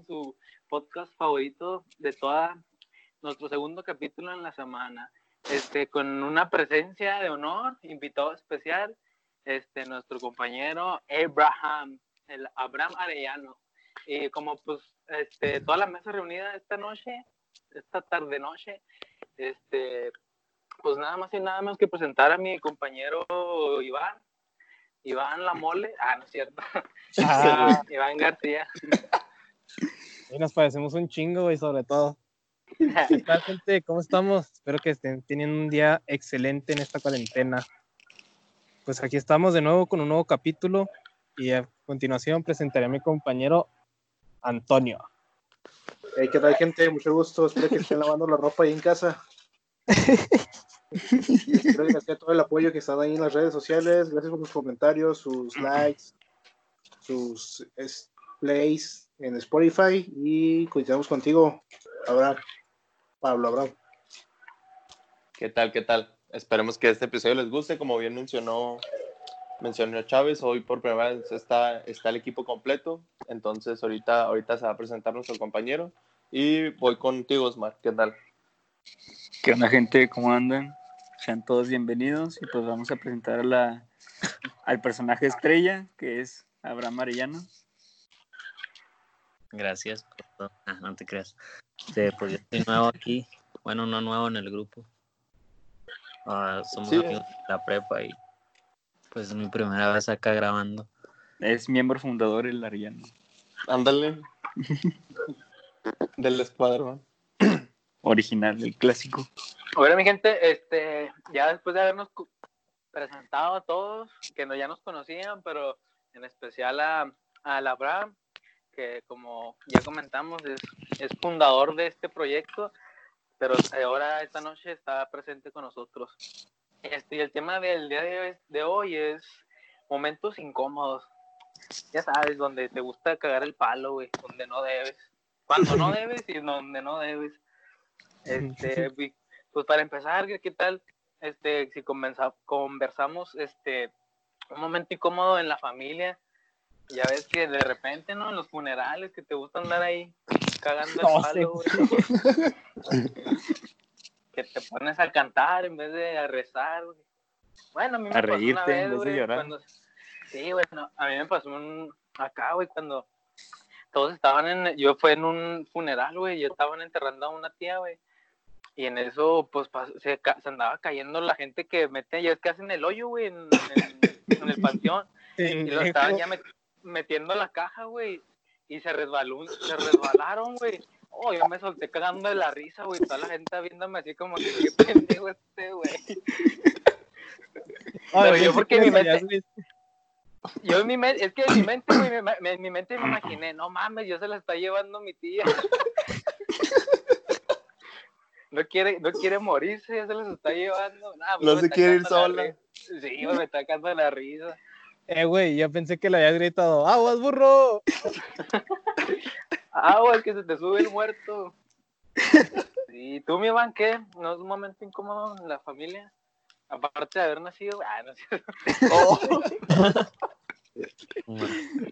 en su podcast favorito de toda nuestro segundo capítulo en la semana. Este, con una presencia de honor, invitado especial, este, nuestro compañero Abraham, el Abraham Arellano. Y como pues, este, toda la mesa reunida esta noche, esta tarde noche, este, pues nada más y nada más que presentar a mi compañero Iván, Iván La Mole, ah, no es cierto, Ah. Iván García. Y nos parecemos un chingo, güey, sobre todo. ¿Qué tal, gente? ¿Cómo estamos? Espero que estén teniendo un día excelente en esta cuarentena. Pues aquí estamos de nuevo con un nuevo capítulo y a continuación presentaré a mi compañero Antonio. Hey, ¿Qué tal, gente? Mucho gusto. Espero que estén lavando la ropa ahí en casa. Y espero que gracias todo el apoyo que están ahí en las redes sociales. Gracias por sus comentarios, sus likes, sus plays en Spotify. Y continuamos contigo, Abraham. Pablo Abraham. ¿Qué tal? ¿Qué tal? Esperemos que este episodio les guste. Como bien mencionó, mencionó Chávez, hoy por primera vez está, está el equipo completo. Entonces, ahorita, ahorita se va a presentar nuestro compañero. Y voy contigo, Osmar. ¿Qué tal? ¿Qué onda, gente? ¿Cómo andan? Sean todos bienvenidos y pues vamos a presentar a la, al personaje estrella, que es Abraham Arellano. Gracias por todo. Ah, no te creas. Sí, pues yo estoy nuevo aquí. Bueno, no nuevo en el grupo. Ah, somos Sí. amigos de la prepa y pues es mi primera vez acá grabando. Es miembro fundador del Arellano. Ándale. Del escuadrón. Original, el clásico. Bueno, mi gente, este, ya después de habernos presentado a todos, que no, ya nos conocían, pero en especial a, a Abraham, que como ya comentamos, es, es fundador de este proyecto, pero ahora esta noche está presente con nosotros. Este, y el tema del día de, de hoy es momentos incómodos. Ya sabes, donde te gusta cagar el palo, güey, donde no debes. Cuando no debes y donde no debes. Este, pues para empezar, ¿qué qué tal? Este, si conversa- conversamos, este, un momento incómodo en la familia, ya ves que de repente, ¿no? En los funerales que te gusta andar ahí cagando el No, palo, güey. que te pones a cantar en vez de a rezar, güey. Bueno, a mí me A pasó una reírte en vez, de güey, llorar. cuando- Sí, bueno, a mí me pasó un... acá, güey, cuando todos estaban en, yo fue en un funeral, güey, y estaban enterrando a una tía, güey. Y en eso, pues, se, ca- se andaba cayendo la gente que mete, ya es que hacen el hoyo, güey, en, en- en el panteón. Y lo estaban ya met- metiendo la caja, güey. Y se resbaló, se resbalaron, güey. Oh, yo me solté cagando de la risa, güey. Toda la gente viéndome así como que qué pendejo este, güey. Pero yo porque que mi me mente-. Yo en mi mente, es que en mi mente, güey, me, me- en mi mente me imaginé, no mames, yo se la está llevando mi tía. No quiere, no quiere morirse, ya se las está llevando. Nah, pues No se quiere ir la sola. Sí, me está cagando la risa. Eh, güey, yo pensé que le habías gritado, ¡aguas, burro! Ah, güey, que se te sube el muerto. ¿Y tú, mi Iván, qué? ¿No es un momento incómodo en la familia? Aparte de haber nacido, ah, no cierto. Oh,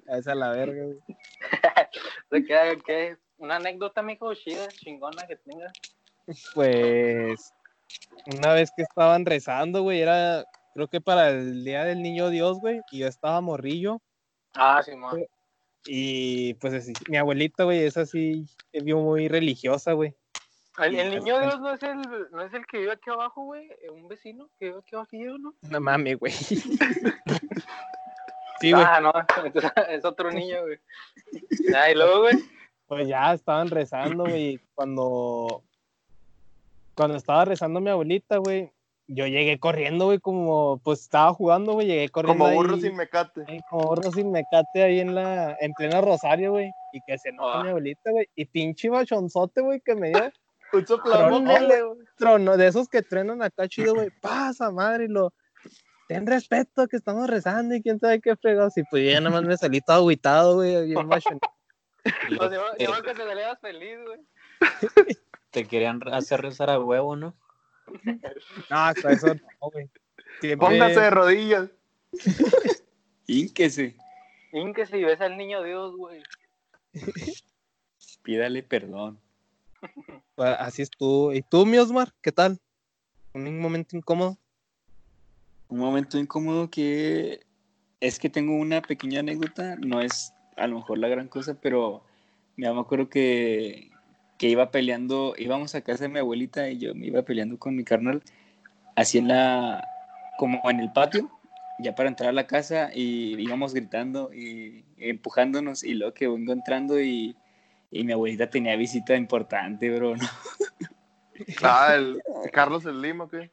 Esa es la verga, güey. ¿De qué, qué? Una anécdota, mijo, chida, chingona que tengas. Pues una vez que estaban rezando, güey, era creo que para el Día del Niño Dios, güey, y yo estaba morrillo Ah, sí, man. y pues así, mi abuelita, güey, es así, es bien muy religiosa, güey. El, el niño Dios no es el, no es el que vive aquí abajo, güey. Un vecino que vive aquí abajo, ¿no? No mames, güey. Sí, güey, Ah, no, entonces es otro niño, güey. Ah, y luego, güey. pues ya estaban rezando, güey, cuando cuando estaba rezando mi abuelita, güey, yo llegué corriendo, güey, como pues estaba jugando, güey, llegué corriendo como burro ahí. sin mecate. Ay, como burro sin mecate ahí en la, en plena Rosario, güey. Y que se enoja Ah. mi abuelita, güey. Y pinche bachonzote, güey, que me dio Un soplamón. Trono, de esos que trenan acá chido, güey. Pasa, madre, y lo. Ten respeto que estamos rezando y quién sabe qué fregados. Y pues ya nada más me salí todo agüitado, güey, bien Pues, yo, yo que salías feliz, güey. Te querían hacer rezar a huevo, ¿no? No, hasta eso no, güey. Siempre- Póngase de rodillas. Ínquese. Y que si ves al niño Dios, güey. Pídale perdón. Pues, Así es tú. ¿Y tú, mi Osmar? ¿Qué tal? ¿Un momento incómodo? Un momento incómodo que es que tengo una pequeña anécdota, no es a lo mejor la gran cosa, pero ya me acuerdo que, que iba peleando, íbamos a casa de mi abuelita y yo me iba peleando con mi carnal, así en la, como en el patio, ya para entrar a la casa y íbamos gritando y empujándonos y luego que vengo entrando y, y mi abuelita tenía visita importante, bro, ¿no? Ah, el Carlos Slim, ¿o qué?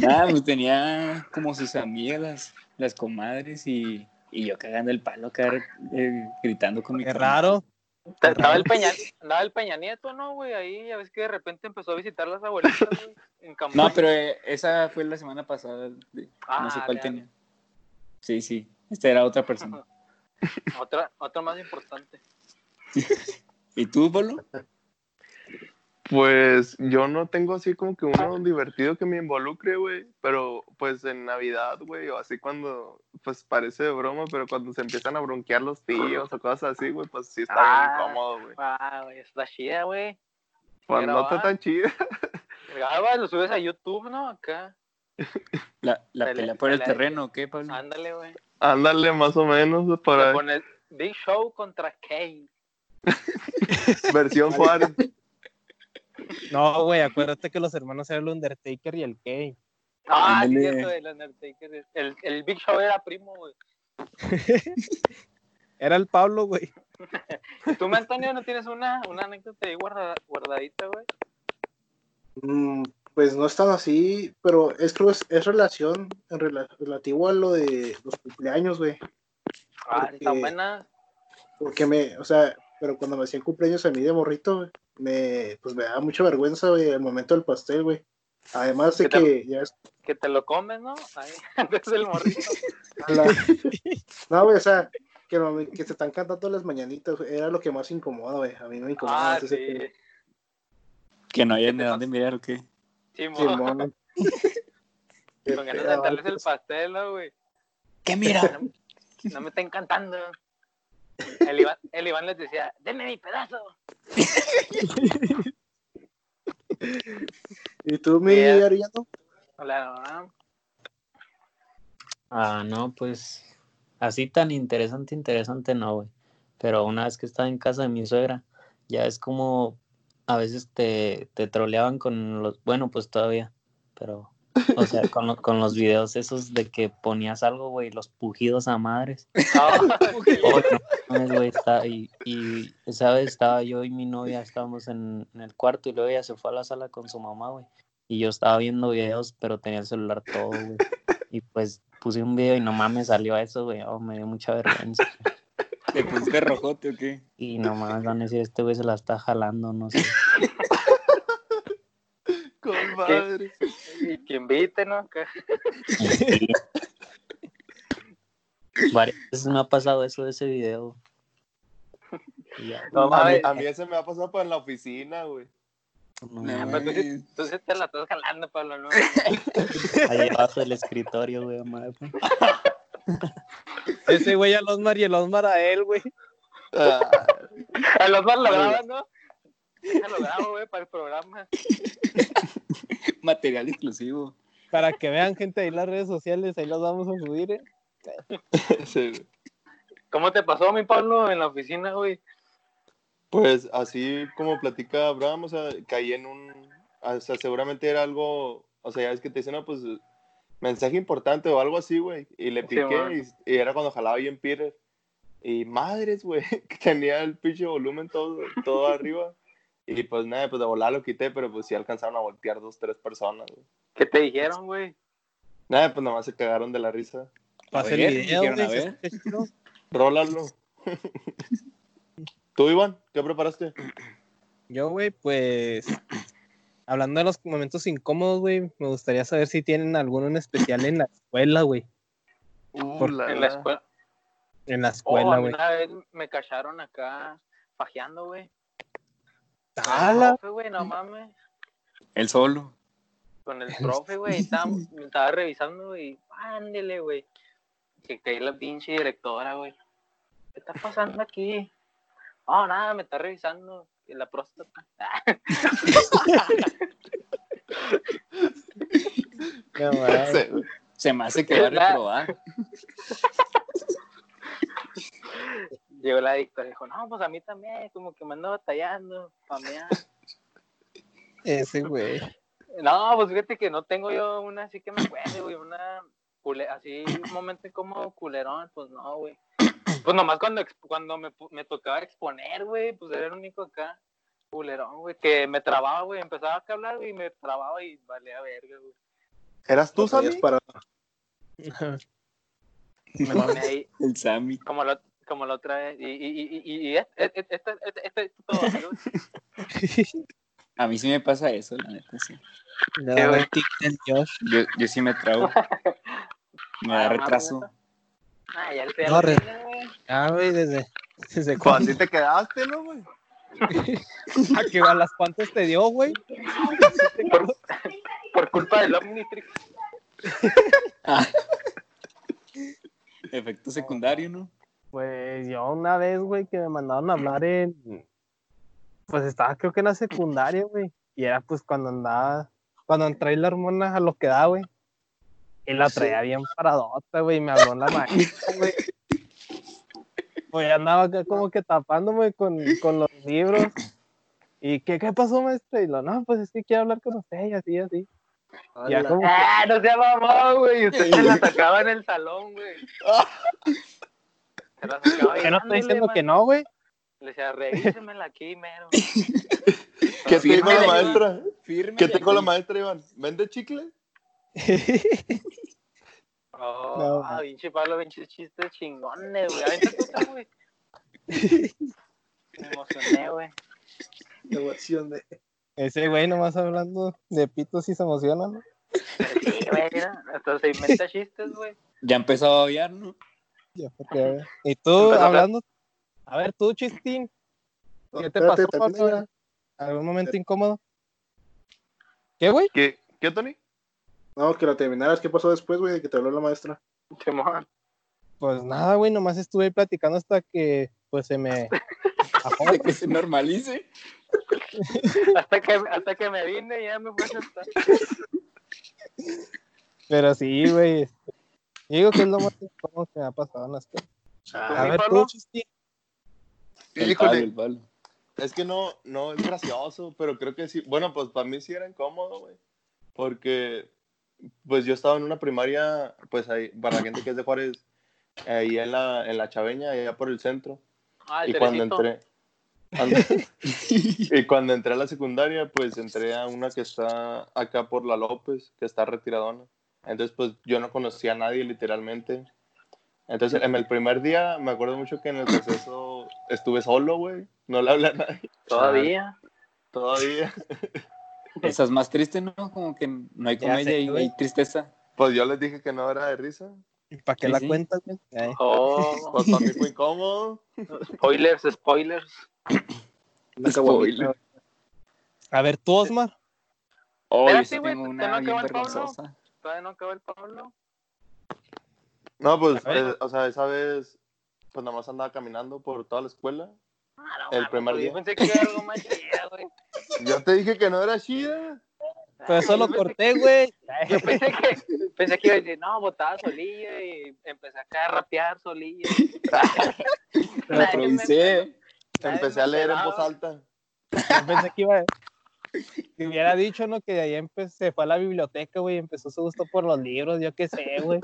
Nada, pues tenía como sus amigas, las, las comadres y, y yo cagando el palo acá eh, gritando con mi Qué carnal. raro. Estaba el Peña, andaba el Peña Nieto, ¿no, güey? Ahí ya ves que de repente empezó a visitar las abuelitas, güey, en campaña. No, pero eh, esa fue la semana pasada. de- no sé Ah, cuál tenía. Sí, sí. Esta era otra persona. Otra, otra más importante. ¿Y tú, Polo? Pues yo no tengo así como que uno divertido que me involucre, güey, pero pues en Navidad, güey, o así cuando, pues parece de broma, pero cuando se empiezan a bronquear los tíos o cosas así, güey, pues sí está Ah. bien incómodo, güey. Ah, güey, está chida, güey. Pues no está tan chido. Grabas, lo subes a YouTube, ¿no? Acá. La, la pelea por el terreno, ¿o ¿qué, Pablo? Ándale, güey. Ándale, más o menos, para Big Show contra Kane. versión Juárez. No, güey, acuérdate que los hermanos eran el Undertaker y el Kane. Ah, sí, eso del Undertaker. El, el Big Show era primo, güey. Era el Pablo, güey. ¿Y tú, Antonio, no tienes una, una anécdota ahí guarda- guardadita, güey? Mm, pues no es tan así, pero esto es, es relación en rela- relativo a lo de los cumpleaños, güey. Ah, Porque- está buena. Porque me, o sea, pero cuando me hacían cumpleaños a mí de morrito, güey, me, pues me daba mucha vergüenza, güey, el momento del pastel, güey. Además de que ya es Que te lo comes, ¿no? Ahí, antes del morrito. la- No, güey, o sea, que, no- que se están cantando las mañanitas, güey, era lo que más incomoda, güey. A mí me incomoda. Ah, ese sí. Que no hayan ¿Qué de te dónde mirar, ¿o qué? Simón. Con ganas de el pastel, ¿no, güey. ¿Qué mira? No me está encantando. El Iván, el Iván les decía, denme mi pedazo. ¿Y tú, mi. Ariano? La verdad, Ah, no, pues así tan interesante, interesante no, güey. Pero una vez que estaba en casa de mi suegra, ya es como a veces te, te troleaban con los, bueno, pues todavía, pero, o sea, con, lo- con los videos esos de que ponías algo, güey, los pujidos a madres. Ah, Oh, no güey, y, y esa vez estaba yo y mi novia, estábamos en, en el cuarto y luego ella se fue a la sala con su mamá, güey. Y yo estaba viendo videos, pero tenía el celular todo, güey. Y pues puse un video y no mames, salió eso, güey. Oh, me dio mucha vergüenza. ¿Te pusiste rojote o qué? Y no mames, van a decir, este güey se la está jalando, no sé. Con madre. Y que invite, ¿no? Sí. Varias veces me ha pasado eso de ese video. No A mí, a mí ese me ha pasado por en la oficina, güey. no No, mames, Pero tú, sí- tú sí te la estás jalando, Pablo, ¿no? ahí abajo del escritorio, güey, madre. pues. Ese güey al Osmar y el Osmar a él, güey. Ah, A los más lo graban, ¿no? Ya lo grabo, güey, para el programa. Material exclusivo. Para que vean gente ahí en las redes sociales, ahí los vamos a subir, ¿eh? sí. ¿Cómo te pasó, mi Pablo, en la oficina, güey? Pues así como platica Abraham, o sea, caí en un, o sea, seguramente era algo, o sea, ya es que te dicen, no, pues, mensaje importante o algo así, güey, y le piqué y era cuando jalaba bien Peter, y madres, güey, que tenía el pinche volumen todo, todo arriba, y pues nada, pues de volar lo quité, pero pues sí alcanzaron a voltear dos, tres personas, güey. ¿Qué te dijeron, güey? Nada, pues nada más se cagaron de la risa. Pasa el ver, video, dijeron, güey. Rólalo. ¿Tú, Iván? ¿Qué preparaste? Yo, güey, pues. Hablando de los momentos incómodos, güey, me gustaría saber si tienen alguno en especial en la escuela, güey. Uh, la En la escuela. En la Oh, escuela, güey. una vez me cacharon acá fajeando, güey. La- Profe, güey, no mames. El solo. Con el profe, güey, estaba, me estaba revisando y ándele, güey. Que caí la pinche directora, güey. ¿Qué está pasando aquí? Oh, nada, me está revisando la próstata. No, güey. Se me hace que va a reprobar. Llegó la Victoria y dijo, no, pues a mí también, como que me ando batallando, familiar. Ese güey. No, pues fíjate que no tengo yo una así que me acuerde, güey, una cule- así un momento como culerón, pues no, güey. Pues nomás cuando, cuando me, me tocaba exponer, güey, pues era el único acá, culerón, güey, que me trababa, güey, empezaba a hablar, güey, y me trababa y valía verga, güey. ¿Eras tú, Lo Sammy? para- Me pone ahí, El Sammy. como la, como la otra vez, y, y, y, y, y este, este, este, este, este- todo. A mí sí me pasa eso, la neta, sí. Le Sí, del Josh. Yo, yo sí me trago. Me da Ah, retraso. Ah, ya le No, re- güey. Ah, güey, desde, desde cuándo. así te quedaste, ¿no, güey? ¿A qué a las cuantas te dio, güey? Por, por culpa del Omnitrix. Ah. Efecto secundario, ¿no? Pues yo una vez, güey, que me mandaron a hablar en. Pues estaba creo que en la secundaria, güey. Y era pues cuando andaba. Cuando entré la hormona a lo que da, güey. Y la traía bien paradota, güey. y Me habló en la maestra, güey. Pues andaba acá como que tapándome con, con los libros. ¿Y qué, qué pasó, maestra? Y lo, no, pues es que quiero hablar con usted y así, así. Ya como que- Ah, no se mamó, güey. Usted se la sacaba en el salón, güey. Que no estoy diciendo que no, güey. Le decía, revísemela aquí, mero. ¿Qué te dijo la maestra? Firme. ¿Qué te dijo la maestra, Iván? ¿Vende chicle? Oh, No, ah, pinche Pablo, pinche chistes chingones, güey. Me emocioné, güey. La emoción de- Ese güey nomás hablando de pitos y se emociona, ¿no? Sí, güey, mira. Hasta se inventa chistes, güey. Ya empezó a babear, ¿no? Ya. Y tú, hablando. A ver, tú, Chistín. ¿Qué te pasó? Pablo? ¿Algún momento incómodo? ¿Qué, güey? ¿Qué, ¿Qué Tony? No, que la terminaras. ¿Qué pasó después, güey, de que te habló la maestra? Simón. Pues nada, güey, nomás estuve ahí platicando hasta que, pues, se me... De que se normalice. Hasta que, hasta que me vine ya me fue a sentar. Pero sí, güey. Este, Digo que es lo más incómodo que me ha pasado en la escuela. A ¿Sí, ver, Pablo? tú, Chistín. El Híjole. palo, el palo. Es que no, no es gracioso, pero creo que sí. Bueno, pues para mí sí era incómodo, güey. Porque, pues yo estaba en una primaria, pues ahí, para la gente que es de Juárez, ahí en la, en la Chaveña, allá por el centro. Ah, el Y cuando entré. and- y cuando entré a la secundaria, pues entré a una que está acá por la López, que está retiradona. Entonces, pues yo no conocía a nadie, literalmente. Entonces, en el primer día, me acuerdo mucho que en el proceso estuve solo, güey. No le hablé a nadie. Todavía. Todavía. Esa es más triste, ¿no? Como que no hay comedia y hay tristeza. Pues yo les dije que no era de risa. ¿Para qué Sí, la sí. cuentas, güey? Oh, Pues para mí fue incómodo. spoilers, spoilers. Spoiler. A ver, tú, Osmar. Oh, sí güey, ¿te acabó el Pablo? Todavía no acabó el Pablo. No, pues, eh, o sea, esa vez, pues nada más andaba caminando por toda la escuela. Ah, no, El primer día. Yo pensé que era algo más chido, güey. Yo te dije que no era chida. Pero eso Ay, lo yo pensé- corté, güey. Yo pensé que, pensé que iba a decir, no, botaba solillo y empecé acá a rapear solillo. Lo improvisé. Empecé a leer en voz alta. Yo pensé que iba que hubiera dicho, ¿no? Que de ahí empecé, fue a la biblioteca, güey, y empezó su gusto por los libros, yo qué sé, güey.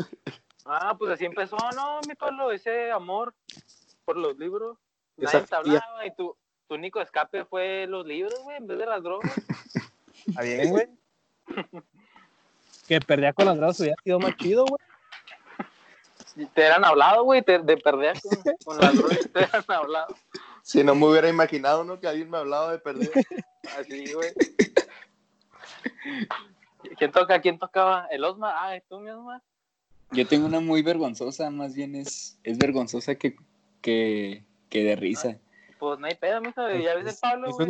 Ah, pues así empezó, no, mi Pablo, ese amor por los libros. Esa Nadie te hablaba y tu, tu único escape fue los libros, güey, en vez de las drogas. Está bien, güey. Que perdía con las drogas hubiera sido más chido, güey. Te eran hablado, güey, te- de perder con, con las drogas, te eran hablado. Si no me hubiera imaginado, ¿no? Que alguien me hablaba de perder. Así, güey. ¿Quién toca? ¿Quién tocaba? ¿El Osmar? Ah, ¿es tú, mi Osmar? Yo tengo una muy vergonzosa, más bien es, es vergonzosa que, que, que de risa. Pues no hay pedo, mijo, ya ves el Pablo, güey.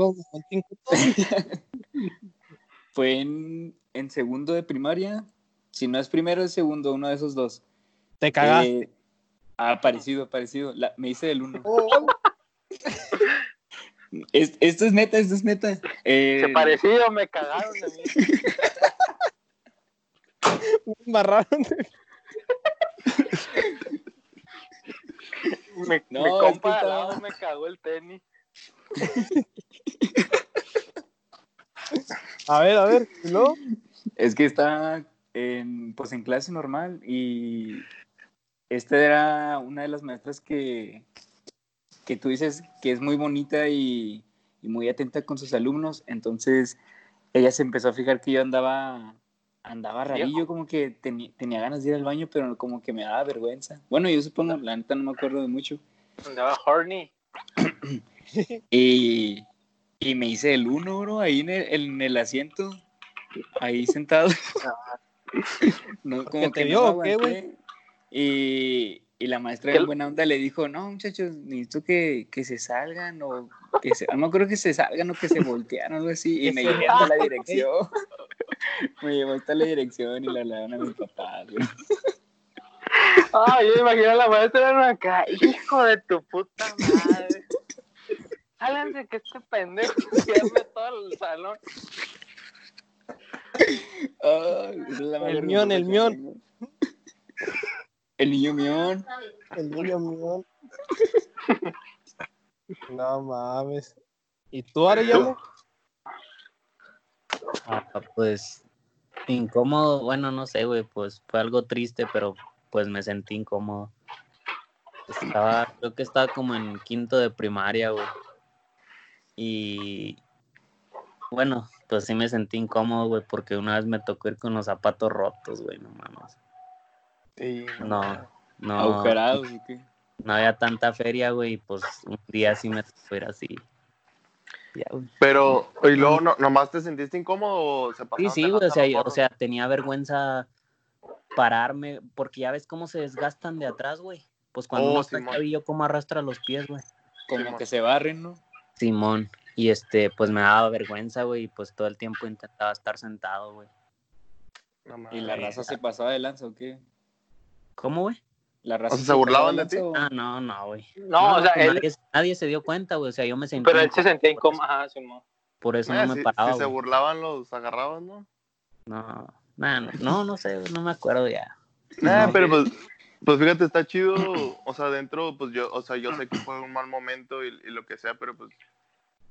Fue en, en segundo de primaria. Si no es primero, es segundo, uno de esos dos. Te cagaste. Eh, ah, parecido, parecido. La- me hice del uno. Es- esto es neta, esto es neta. Eh, Se parecido, me cagaron de mí. Me embarraron de- Mi, No, mi es que compa de al estaba- me cagó el tenis. A ver, a ver. ¿y luego? Es que está en, pues en clase normal y esta era una de las maestras que, que tú dices que es muy bonita y, y muy atenta con sus alumnos. Entonces ella se empezó a fijar que yo andaba andaba rarillo, como que tenía ganas de ir al baño, pero como que me daba vergüenza. Bueno, yo supongo, la neta no me acuerdo de mucho. Andaba horny. Y, y me hice el uno, bro, ahí en el, en el asiento, ahí sentado. no, como ¿Qué te que dio no qué, güey? Y, y la maestra ¿Qué- en buena onda le dijo, no, muchachos, necesito que, que se salgan o que se, no creo que se salgan o que se voltean o algo así. Y me se llevé hasta la dirección. me llevó hasta la dirección y la hablaron a mis papás. Ah, yo me imagino a la maestra en acá. Hijo de tu puta madre. Sálganse que este pendejo pierde todo el salón. Esa es la El mión, el mión. El niño mión. El niño mío. No mames. ¿Y tú, Arellano? Ah, pues incómodo, bueno, no sé, güey, pues fue algo triste, pero pues me sentí incómodo. Estaba, creo que estaba como en quinto de primaria, güey. Y bueno, pues sí me sentí incómodo, güey, porque una vez me tocó ir con los zapatos rotos, güey, no mames. No, no, Agujerados, ¿o qué? no había tanta feria, güey, y pues un día sí me ir así. Ya. Pero, y luego, no, ¿nomás te sentiste incómodo o se Sí, sí, güey, o sea, yo- o sea, tenía vergüenza pararme, porque ya ves cómo se desgastan de atrás, güey. Pues cuando Oh, uno está chavillo, cómo arrastra los pies, güey. Como Simón. que se barren, ¿no? Simón. Y este, pues me daba vergüenza, güey, y pues todo el tiempo intentaba estar sentado, güey. No Y la raza se pasaba de lanza, ¿o qué? ¿Cómo, güey? La raza O sea, ¿se burlaban de ti? Ah, no, no, güey. No, o sea, él. nadie, nadie se dio cuenta, güey. O sea, yo me sentí. Pero él se sentía incómodo. Ajá, Simón. Por eso Eh, no me si, paraba, si se burlaban, los agarraban, ¿no? No, nah, no, no, no sé, no me acuerdo ya. Nah, No. pero pues, pues fíjate, está chido, o sea, dentro, pues yo, o sea, yo sé que fue un mal momento y, y lo que sea, pero pues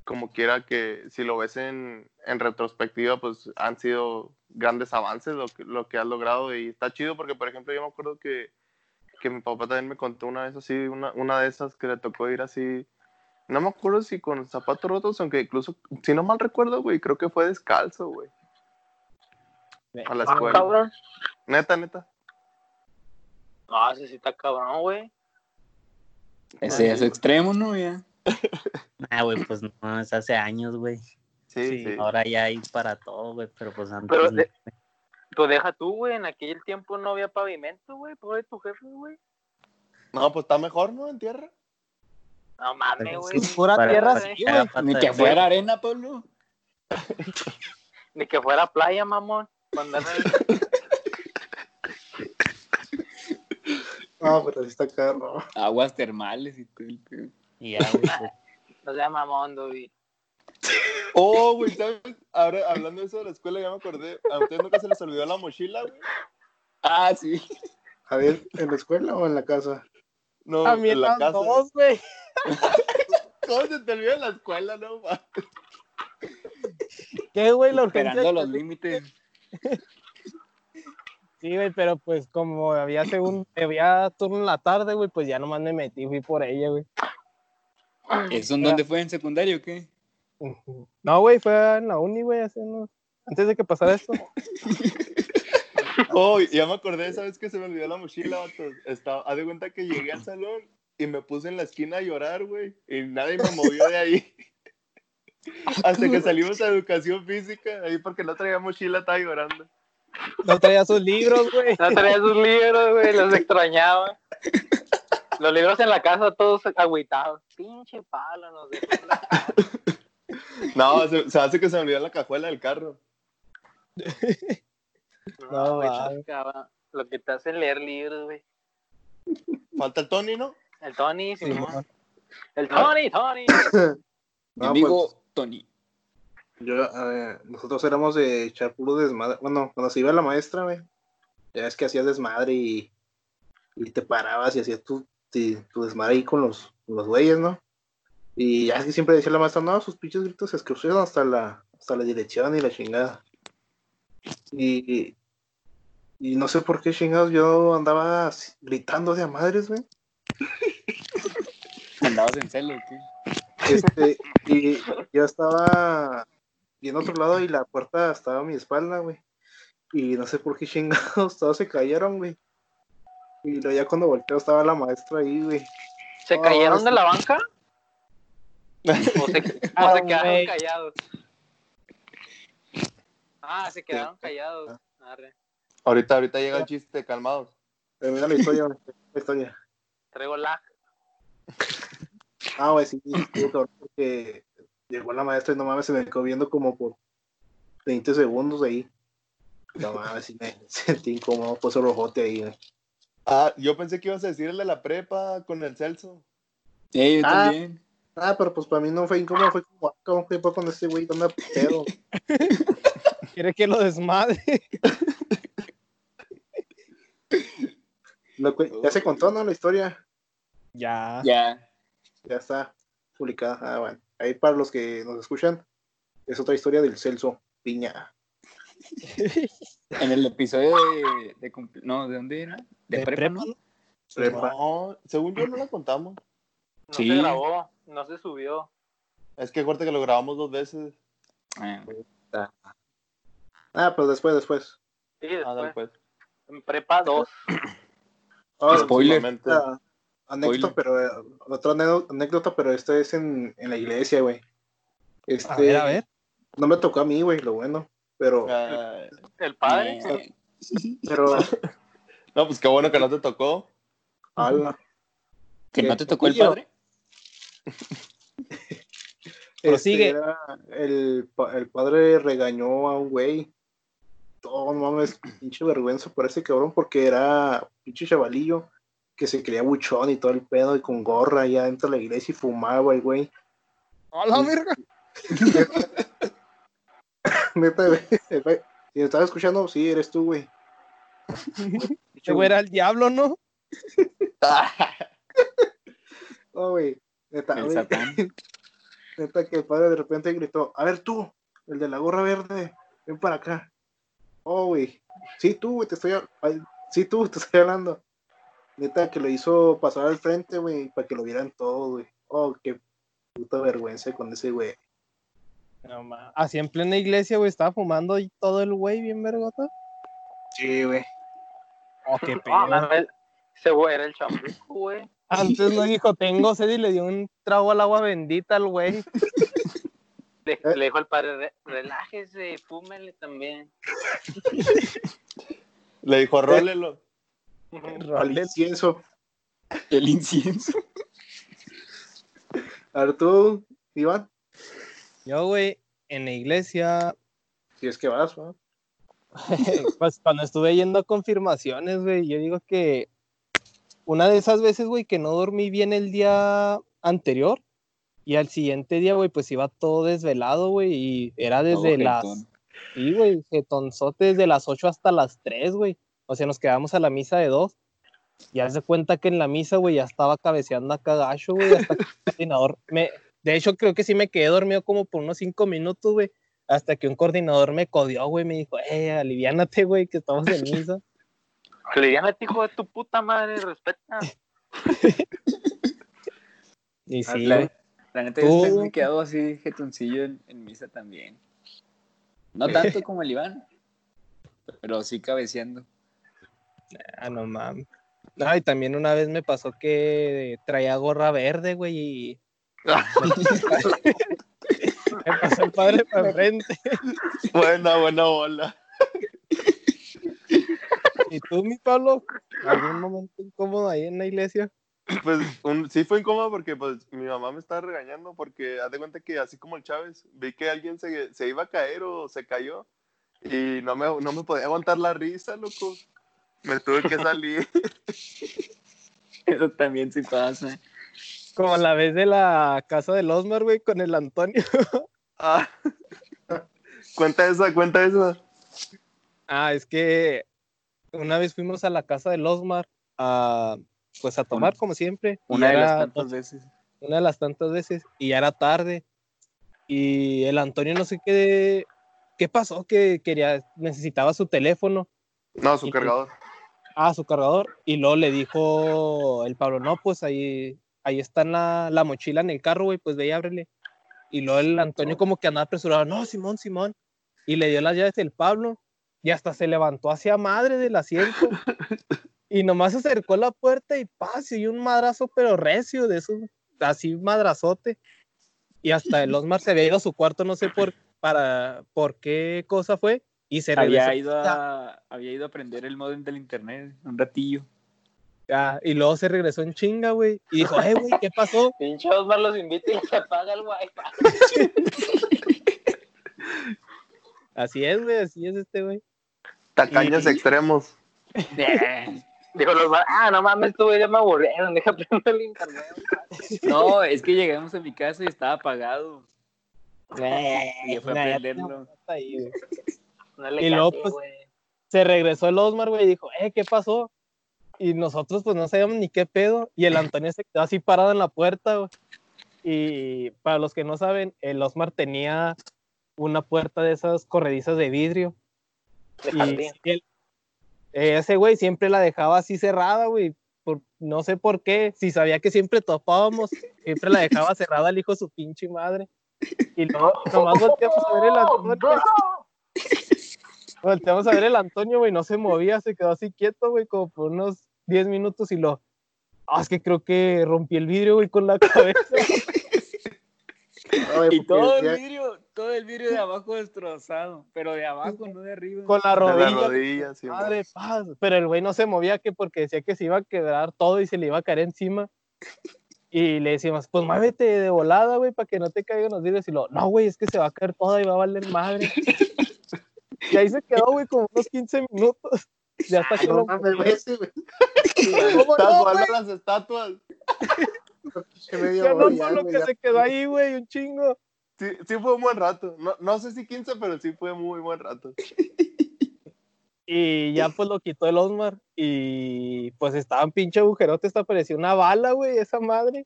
como quiera que si lo ves en, en retrospectiva, pues han sido grandes avances lo que, lo que has logrado y está chido porque, por ejemplo, yo me acuerdo que, que mi papá también me contó una vez así, una, una de esas que le tocó ir así, no me acuerdo si con zapatos rotos, aunque incluso, si no mal recuerdo, güey, creo que fue descalzo, güey, a la Ah, escuela. cabrón. Neta, neta. No, ese sí está cabrón, güey. Ese es extremo, ¿no? Ya. Ah, güey, pues no, es hace años, güey. Sí, Sí, sí. Ahora ya hay para todo, güey, pero pues antes. Pero de- Pues deja tú, güey. En aquel tiempo no había pavimento, güey. Pobre tu jefe, güey. No, pues está mejor, ¿no? En tierra. No mames, güey. sí, pura Para- tierra, para sí, güey. Ni que fuera arena, Pablo. Ni que fuera playa, mamón. Cuando No, pero sí está caro. Aguas termales y todo el. Y ya, güey, pues, No sea mamón, Dobby. Oh, güey, ¿sabes? Ahora, hablando de eso de la escuela, ya me acordé. ¿A ustedes nunca se les olvidó la mochila, güey? Ah, sí. A ver, ¿en la escuela o en la casa? No, A mí en la casa. dos, güey. ¿Cómo se te olvidó en la escuela, no, ma? ¿Qué, güey? La urgencia. Esperando los límites. Sí, güey, pero pues como había según, había turno en la tarde, güey, pues ya nomás me metí, fui por ella, güey. ¿Eso en dónde fue? ¿En secundario o qué? No, güey, fue en la uni, güey, hace unos- antes de que pasara esto. Oh, ya me acordé, ¿sabes que se me olvidó la mochila, vatos? Estaba, haz de cuenta que llegué al salón y me puse en la esquina a llorar, güey. Y nadie me movió de ahí. Hasta que salimos a educación física, ahí porque no traía mochila, estaba llorando. No traía sus libros, güey. No traía sus libros, güey. Los extrañaba. Los libros en la casa todos agüitados. Pinche palo, no sé. No, se, se hace que se me olvidó la cajuela del carro. No, güey, cabrón. Lo que te hace leer libros, güey. Falta el Tony, ¿no? El Tony, Sí, mon. El Tony, Tony. Mi No, amigo pues, Tony. yo, eh, nosotros éramos de echar puro desmadre. Bueno, cuando se iba la maestra, güey, ya es que hacías desmadre y, y te parabas y hacías tu, tu desmadre ahí con los, con los güeyes, ¿no? Y ya es que siempre decía la maestra, no, sus pinches gritos se escucharon hasta la, hasta la dirección y la chingada. Y, y no sé por qué chingados yo andaba gritando de a madres, güey. ¿Andabas en celo qué? Este, y yo estaba y en otro lado y la puerta estaba a mi espalda, güey. Y no sé por qué chingados, todos se cayeron, güey. Y luego ya cuando volteo estaba la maestra ahí, güey. ¿Se Oh, cayeron sí. de la banca? ¿O se, o se Ah, quedaron callados? Ah, se quedaron callados. Arre. Ahorita, ahorita llega el chiste, calmados. Termina la historia, güey. La historia. Traigo lag. Ah, güey, sí, cabrón porque llegó la maestra y no mames, se me quedó viendo como por 20 segundos ahí. No mames, sí me sentí incómodo, puso rojote ahí, güey. Ah, yo pensé que ibas a decir el de la prepa con el Celso. Sí, yo Ah. también. Ah, pero pues para mí no fue incómodo, fue como, ah, ¿cómo que fue con este güey? ¿Dónde pedo? Quiere que lo desmadre. Lo que- ya se contó, ¿no? La historia. Ya. Ya. Ya está publicada. Ah, bueno. Ahí para los que nos escuchan, es otra historia del Celso Piña. En el episodio de, de cumple- No, ¿de dónde era? De, De prepa, prepa, ¿no? ¿no? Prepa. No, según yo no la contamos. No Sí. se grabó, no se subió. Es que acuérdate que lo grabamos dos veces. Ah, Ah, pues después, después. Sí, Ah, dale, después. pues. En prepa 2. Ah, Spoiler. ah, anécdota, Spoiler. pero eh, otra anécdota, anécdota, pero esta es en, en la iglesia, güey. Este, A ver, a ver. No me tocó a mí, güey, lo bueno. Pero, El padre. eh, pero, no, pues qué bueno que no te tocó. ala, ¿Que no te tocó el padre? Prosigue. Este, era- el, pa- el padre regañó a un güey. Oh, no mames, pinche vergüenza por ese cabrón, porque era pinche chavalillo que se creía buchón y todo el pedo y con gorra allá dentro de la iglesia y fumaba el güey. ¡A la verga! Neta, güey, Si me estás escuchando, sí, eres tú, güey. Ese güey era el diablo, ¿no? Oh, güey. Neta, El güey, neta que el padre de repente gritó, a ver tú, el de la gorra verde, ven para acá. Oh, güey. Sí, tú, güey, te estoy Sí, tú, te estoy hablando. Neta que lo hizo pasar al frente, güey, para que lo vieran todos, güey. Oh, qué puta vergüenza con ese güey. No. Así en plena iglesia, güey, estaba fumando y todo el güey bien vergota. Sí, güey. Oh, qué pedo. mames, ese güey era el chamuco, güey. Antes no dijo, tengo sed y le dio un trago al agua bendita al güey. Le, le dijo al padre, "Re- relájese, fúmele también. Le dijo, rólelo. Al Role- incienso. El incienso. A ver tú, Iván, Yo, güey, en la iglesia, si es que vas, ¿no? pues cuando estuve yendo a confirmaciones, güey, yo digo que una de esas veces, güey, que no dormí bien el día anterior y al siguiente día, güey, pues iba todo desvelado, güey, y era desde Todo las... Sí, güey, jetonzote desde las 8 hasta las 3, güey. O sea, nos quedamos a la misa de 2. Y haz de cuenta que en la misa, güey, ya estaba cabeceando a cagacho, güey, hasta que el coordinador me... De hecho, creo que sí me quedé dormido como por unos 5 minutos, güey. Hasta que un coordinador me codió, güey, me dijo, eh, aliviánate, güey, que estamos en misa. Aliviánate, hijo de tu puta madre, respeta. Y sí, la, güey. la neta, Tú- yo siempre me he quedado así jetoncillo en, en misa también. No tanto como el Iván, pero sí cabeceando. Ah, no mames. No, y también una vez me pasó que traía gorra verde, güey, y me pasó el padre para enfrente. Buena, buena bola. ¿Y tú, mi Pablo? ¿Algún momento incómodo ahí en la iglesia? Pues un- sí fue incómodo porque pues mi mamá me estaba regañando porque haz de cuenta que así como el Chávez, vi que alguien se, se iba a caer o se cayó y no me, no me podía aguantar la risa, loco. Me tuve que salir. Eso también sí pasa. Como la vez de la casa del Osmar, güey, con el Antonio. Ah. cuenta esa, cuenta esa. Ah, es que una vez fuimos a la casa del Osmar a, pues a tomar como siempre. Una de las tantas veces. una de las tantas veces y ya era tarde y el Antonio no sé qué qué pasó que quería necesitaba su teléfono No, su Y- cargador. a su cargador y luego le dijo el Pablo no pues ahí ahí está en la, la mochila en el carro güey pues ve y ábrele. Y luego el Antonio como que andaba apresurado no Simón Simón y le dio las llaves del Pablo y hasta se levantó hacia madre del asiento. Y nomás se acercó a la puerta y paz y un madrazo pero recio de esos así madrazote. Y hasta el Osmar se había ido a su cuarto no sé por para por qué cosa fue y se regresó. Había ido, a, había ido a aprender el modem del internet un ratillo. Ah, y luego se regresó en chinga güey y dijo eh güey qué pasó Pinche Osmar los invita y les apaga el wifi. así es güey así es este güey Tacaños Y- extremos. Dijo los ah, no mames, tú ya me aburrieron, deja prender el internet. No, es que llegamos a mi casa y estaba apagado. Y fui a ya prenderlo. No le Y luego, pues, güey. se regresó el Osmar, güey, y dijo, eh, ¿qué pasó? Y nosotros, pues, no sabíamos ni qué pedo. Y el Antonio se quedó así parado en la puerta, güey. Y para los que no saben, el Osmar tenía una puerta de esas corredizas de vidrio. De Y él- ese güey siempre la dejaba así cerrada, güey. Por, no sé por qué. Si sabía que siempre topábamos, siempre la dejaba cerrada al hijo de su pinche madre. Y luego nomás volteamos a ver el Antonio. Volteamos a ver el Antonio, güey, no se movía, se quedó así quieto, güey, como por unos 10 minutos y lo. Ah, es que creo que rompí el vidrio, güey, con la cabeza. Y todo el vidrio, todo el vidrio de abajo destrozado, pero de abajo, no de arriba. con la rodilla. las rodillas. sí, Madre paz. Pero el güey no se movía que porque decía que se iba a quebrar todo y se le iba a caer encima. Y le decíamos, pues muévete de volada, güey, para que no te caigan los vidrios. Y lo, no, güey, es que se va a caer toda y va a valer madre. y ahí se quedó, güey, como unos 15 minutos. Ya hasta que no mames, güey, ese, güey. Estás no, jugando a las estatuas. Ya no por lo que se quedó ahí, güey, un chingo. Sí, sí fue un buen rato. No, no sé si 15, pero sí fue muy buen rato. Y ya pues lo quitó el Osmar. Y pues estaba un pinche agujerote, esta parecía una bala, güey, esa madre.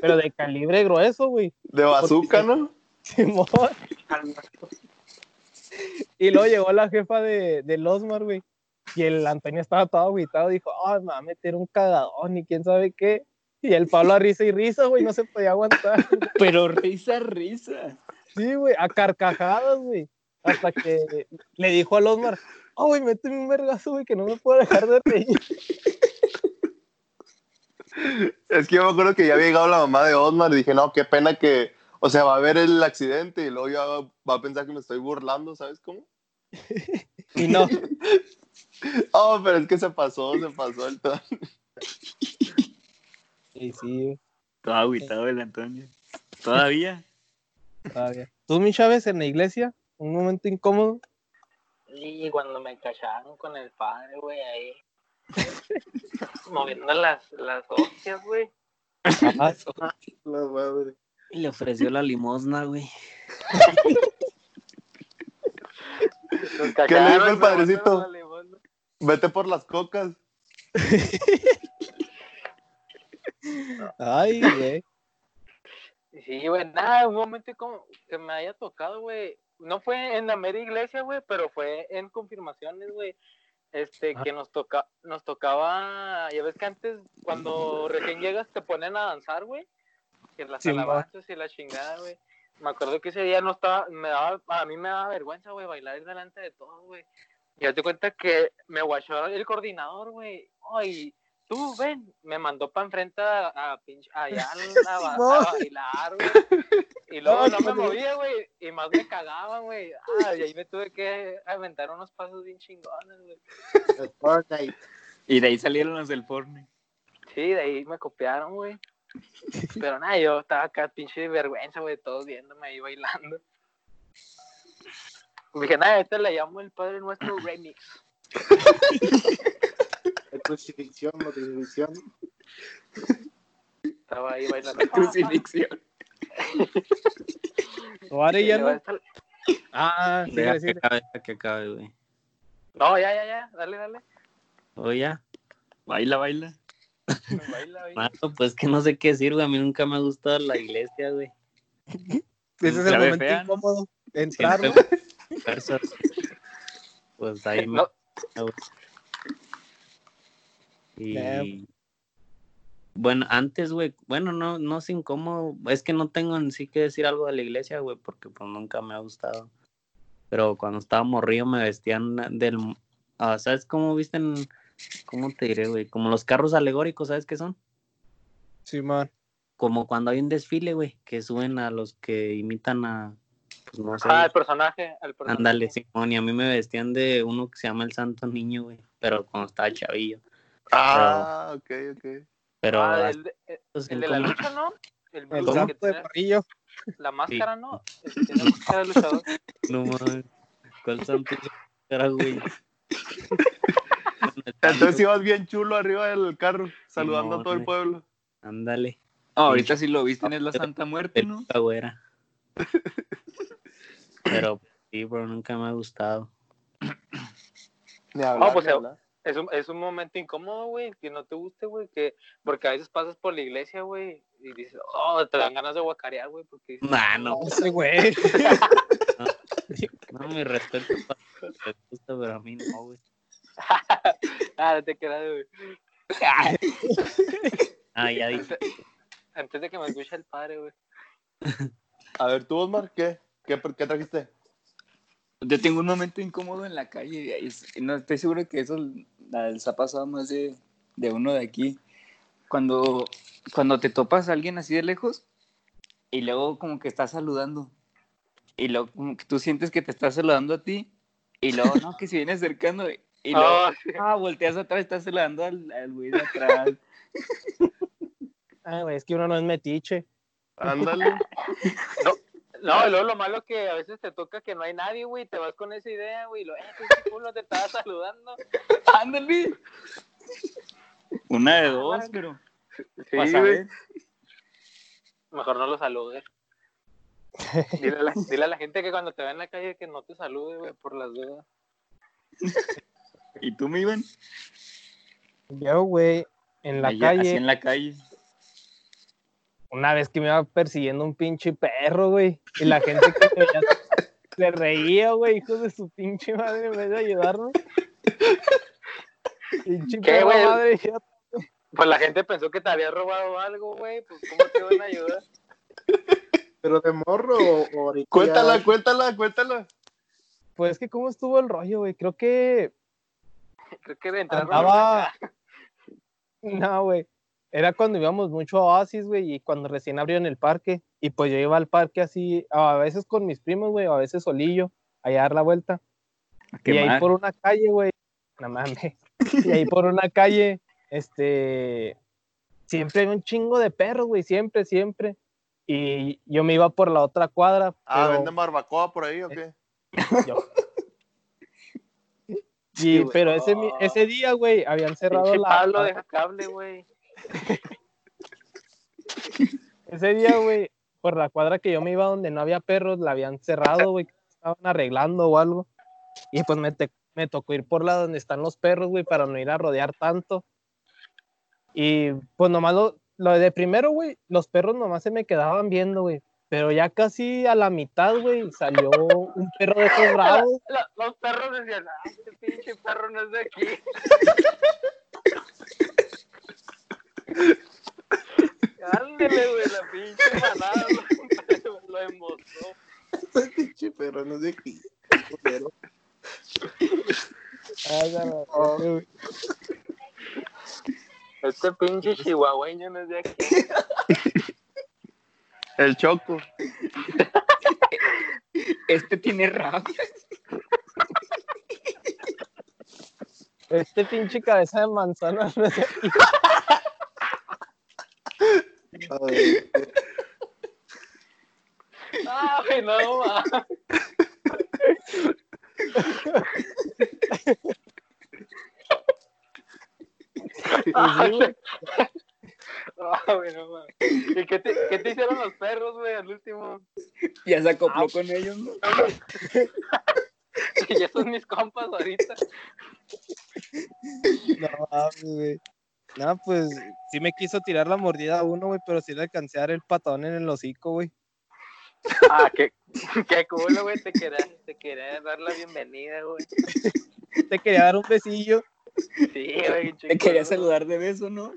Pero de calibre grueso, güey. De bazooka, ¿no? Simón. Y luego llegó la jefa de, del Osmar, güey. Y el Antonio estaba todo aguitado. Dijo, ah, me va a meter un cagadón y quién sabe qué. Y el Pablo a risa y risa, güey, no se podía aguantar. Pero risa, risa. Sí, güey, a carcajadas, güey. Hasta que le dijo al Osmar, oh, güey, méteme un vergazo, güey, que no me puedo dejar de reír. Es que yo me acuerdo que ya había llegado la mamá de Osmar y dije, no, qué pena que, o sea, va a ver el accidente y luego ya va a pensar que me estoy burlando, ¿sabes cómo? Y no, Oh, pero es que se pasó, se pasó el todo. y sí, güey, Todo agüitado el Antonio. Todavía. todavía. ¿Tú, mi Chávez, en la iglesia? Un momento incómodo. Y cuando me cacharon con el padre, güey, ahí. moviendo las, las hostias, güey. Ah, La madre. Y le ofreció la limosna, güey. Nos ¿Qué le dijo el padrecito? Vete por las cocas. Ay, güey. Sí, güey, nada, un momento como que me haya tocado, güey. No fue en la mera iglesia, güey, pero fue en confirmaciones, güey. Este, Ah. que nos toca, nos tocaba, ya ves que antes, cuando recién llegas, te ponen a danzar, güey. Que las Sí, alabanzas y la chingada, güey. Me acuerdo que ese día no estaba, me daba, a mí me daba vergüenza, güey, bailar delante de todos, güey. Y ya te cuenta que me guachó el coordinador, güey. Ay, tú ven, me mandó para enfrente a, a pinche, allá a, la- a Simón. bailar, güey. Y luego no me movía, güey, y más me cagaban, güey. Ah, y ahí me tuve que aventar unos pasos bien chingones, güey. El Fortnite. Y de ahí salieron los del Fortnite. Sí, de ahí me copiaron, güey. Pero nada, yo estaba acá pinche de vergüenza, güey, todos viéndome ahí bailando. Dije, nada, este le llamo el Padre Nuestro Remix. Crucifixión, la crucifixión. Estaba ahí bailando. Crucifixión. ¿O Are Y ya no? Ah, sí, Deja que acabe, deja que acabe, güey. No, ya, ya, ya, dale, dale. O ya. Baila, baila. Baila, baila. Mano, pues que no sé qué decir, güey. A mí nunca me ha gustado la iglesia, güey. Ese es el momento incómodo de entrar. Siempre ¿no? Fuerzas. Pues ahí me. No. Y. Damn. Bueno, antes, güey, bueno, no, no es incómodo, es que no tengo en sí que decir algo de la iglesia, güey, porque pues nunca me ha gustado. Pero cuando estaba morrido me vestían del, ah, ¿sabes cómo visten, cómo te diré, güey? Como los carros alegóricos, ¿sabes qué son? Simón. Como cuando hay un desfile, güey, que suben a los que imitan a, pues no sé, Ah, el personaje. El personaje. ándale, Simón, y a mí me vestían de uno que se llama el Santo Niño, güey, pero cuando estaba chavillo. Ah, ok, ok. Pero Ah, el, de- el- el de la incómodos- lucha, ¿no? El, El Bruce que santo de tiene morrillo. la máscara, ¿no? El que tiene la máscara de luchador. No mames. ¿Cuál santo era, güey? Entonces ibas bien chulo arriba del carro, saludando a todo el pueblo. Ándale. Ah, ahorita sí lo visten, es la Santa Muerte, ¿no? Güera. Pero sí, pero nunca me ha gustado. Hablar, pues, eh. Es un, es un momento incómodo, güey, que no te guste, güey, que porque a veces pasas por la iglesia, güey, y dices, oh, te dan ganas de guacarear, güey, porque dices, Nah, no, Ese güey. no, mi respeto para gusta, pero a mí no, güey. ah, te quedas, güey. Ah, ya dije. Antes, antes de que me escuche el padre, güey. A ver, tú, Osmar, ¿qué? ¿Qué, qué trajiste? Yo tengo un momento incómodo en la calle. y No estoy seguro que eso les ha pasado más de, de uno de aquí. Cuando, cuando te topas a alguien así de lejos y luego como que estás saludando. Y luego como que tú sientes que te está saludando a ti. Y luego, no, que se viene acercando. Y luego, Oh, ah, volteas atrás, estás saludando al, al güey de atrás. Ah, güey, es que uno no es metiche. Ándale. No, y luego lo malo que a veces te toca que no hay nadie, güey, te vas con esa idea, güey, lo, eh, pinche culo, te estaba saludando. Ándale. Una de dos, pero. Sí, Vas a güey. ver. Mejor no lo saludes. Dile a, la, dile a la gente que cuando te ve en la calle que no te salude, güey, por las dudas. ¿Y tú, mi Iván? Yo, güey, en la Allá, Así calle, en la calle. Una vez que me iba persiguiendo un pinche perro, güey, y la gente que me veía se reía, güey, hijos de su pinche madre, en vez de ayudarme. Pinche ¿Qué, perra güey? madre, ya- Pues la gente pensó que te había robado algo, güey, pues ¿cómo te iban a ayudar? ¿Pero de morro o, ahorita ya- Cuéntala, cuéntala, cuéntala. pues es que cómo estuvo el rollo, güey, creo que Creo que de entrar andaba, no, güey, era cuando íbamos mucho a Oasis, güey, y cuando recién abrieron el parque, y pues yo iba al parque así, a veces con mis primos, güey, o a veces solillo, allá a dar la vuelta. A Y ahí por una calle, güey, no mames. Y ahí por una calle, este, siempre hay un chingo de perros, güey, siempre, siempre. Y yo me iba por la otra cuadra, Ah, ¿venden barbacoa por ahí o qué? yo- Sí, y, pero ese, mi- ese día, güey, habían cerrado Pinche la, Pablo, deja cable, güey. ese día, güey, por la cuadra que yo me iba donde no había perros, la habían cerrado, güey, estaban arreglando o algo. Y pues me, te- me tocó ir por la donde están los perros, güey, para no ir a rodear tanto. Y pues nomás lo, lo de primero, güey, los perros nomás se me quedaban viendo, güey. Pero ya casi a la mitad, güey, salió un perro de esos bravos. Los perros decían, ah, este pinche perro no es de aquí. Ándale, güey, la pinche manada lo, lo embosó. Pinche perro, no sé qué. Pero, madre, güey. Este pinche chihuahueño no es de aquí. El choco. Este tiene rabia. Este pinche cabeza de manzana. no sé. a ver, Güey, no, güey. Ah, güey, no, ma. ¿Y qué te, qué te hicieron los perros, güey, al último? Ya se acopló con ellos, ¿no? Y esos mis compas ahorita. No, mames, güey. No, pues sí me quiso tirar la mordida a uno, güey, pero sí le alcancé a dar el patón en el hocico, güey. Ah, qué, qué culo, güey. Te quería, te quería dar la bienvenida, güey. Te quería dar un besillo. Sí, güey. Te quería chico, saludar de beso, ¿no?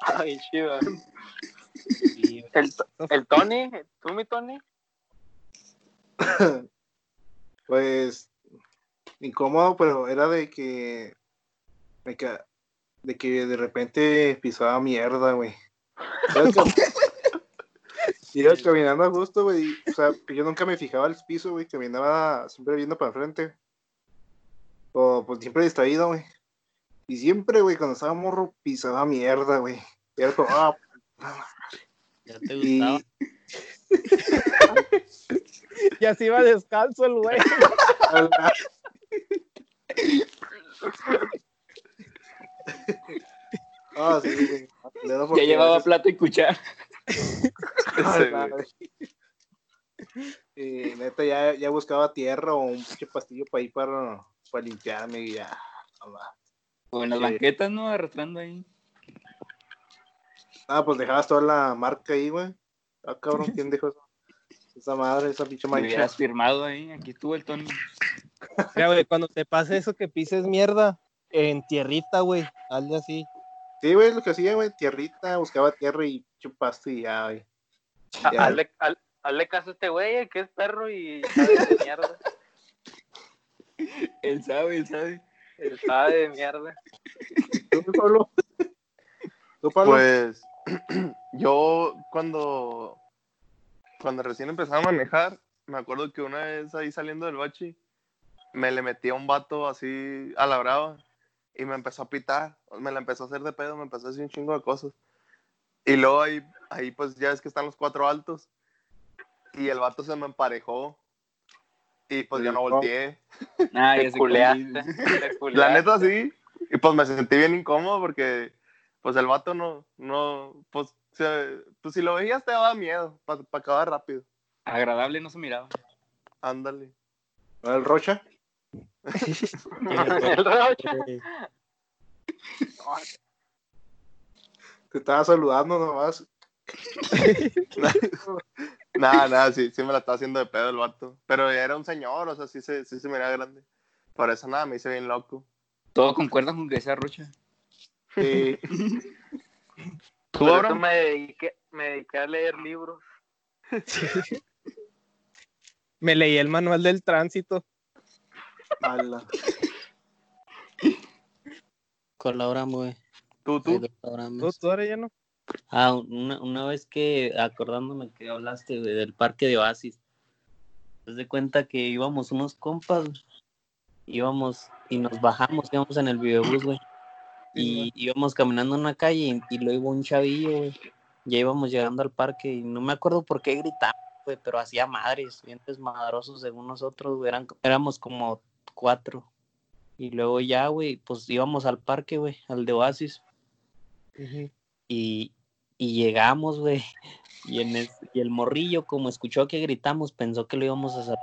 Ay. Sí, güey. El, el Tony, ¿tú, mi Tony? Pues incómodo, pero era de que me ca- de que de repente pisaba mierda, güey. Ibas caminando a gusto, güey. O sea, que yo nunca me fijaba el piso, güey. Caminaba siempre viendo para enfrente. O pues siempre distraído, güey. Y siempre, güey, cuando estaba morro, pisaba mierda, güey. Y era como, ah, ¿Ya te gustaba? y, Y así iba descalzo el güey. Ah, sí. Le Ya llevaba haces- plato y cuchara. Y neta, ya, ya buscaba tierra o un pinche pastillo para ir para, para limpiarme y ya. O en las Sí. banquetas, ¿no? Arrastrando ahí. Ah, pues dejabas toda la marca ahí, güey. Ah, cabrón, ¿quién dejó eso? Esa madre, esa pinche Me mancha. hubieras firmado ahí. Aquí estuvo el Tony. Mira, güey, cuando te pase eso que pises mierda en tierrita, güey, hazle así. Sí, güey, lo que hacía, güey, tierrita, buscaba tierra y chupaste y ya, güey. A- Ya. Hazle, al- hazle caso a este güey, que es perro y sabe de mierda. Él sabe, él sabe. Él sabe de mierda. ¿Tú, Pablo? ¿Tú, Pablo? Pues yo cuando, cuando recién empezaba a manejar, me acuerdo que una vez ahí saliendo del bachi, me le metí a un vato así a la brava y me empezó a pitar, me la empezó a hacer de pedo, me empezó a decir un chingo de cosas. Y luego ahí, ahí pues ya ves que están los cuatro altos y el vato se me emparejó y pues yo no volteé. Ah, ya sé culeaste. La neta sí. Y pues me sentí bien incómodo porque pues el vato no, no, pues, se- pues si lo veías te daba miedo para acabar rápido. Agradable no se miraba. Ándale. ¿El Rocha? El Rocha. Te estaba saludando nomás. Nada, nada, sí, sí me la estaba haciendo de pedo el vato. Pero era un señor, o sea, sí se, sí se miraba grande. Por eso nada, me hice bien loco. Todo concuerda con que sea Rocha. Sí. ¿Tú, Por eso Abraham? me dediqué, me dediqué a leer libros. Me leí el manual del tránsito. Ala. Colaboramos, güey. ¿Tú, tú? ¿Tú, tú ahora ya no? Ah, una, una vez que, acordándome que hablaste güey, del parque de Oasis, te de cuenta que íbamos unos compas, güey, íbamos y nos bajamos, íbamos en el videobús, güey, y íbamos caminando en una calle y, y luego un chavillo, güey, ya íbamos llegando al parque y no me acuerdo por qué gritaba, güey, pero hacía madres, bien desmadrosos según nosotros, güey, eran, éramos como cuatro. Y luego ya, güey, pues íbamos al parque, güey, al de Oasis y, y llegamos, güey. Y, en es- y el morrillo, como escuchó que gritamos, pensó que lo íbamos a hacer.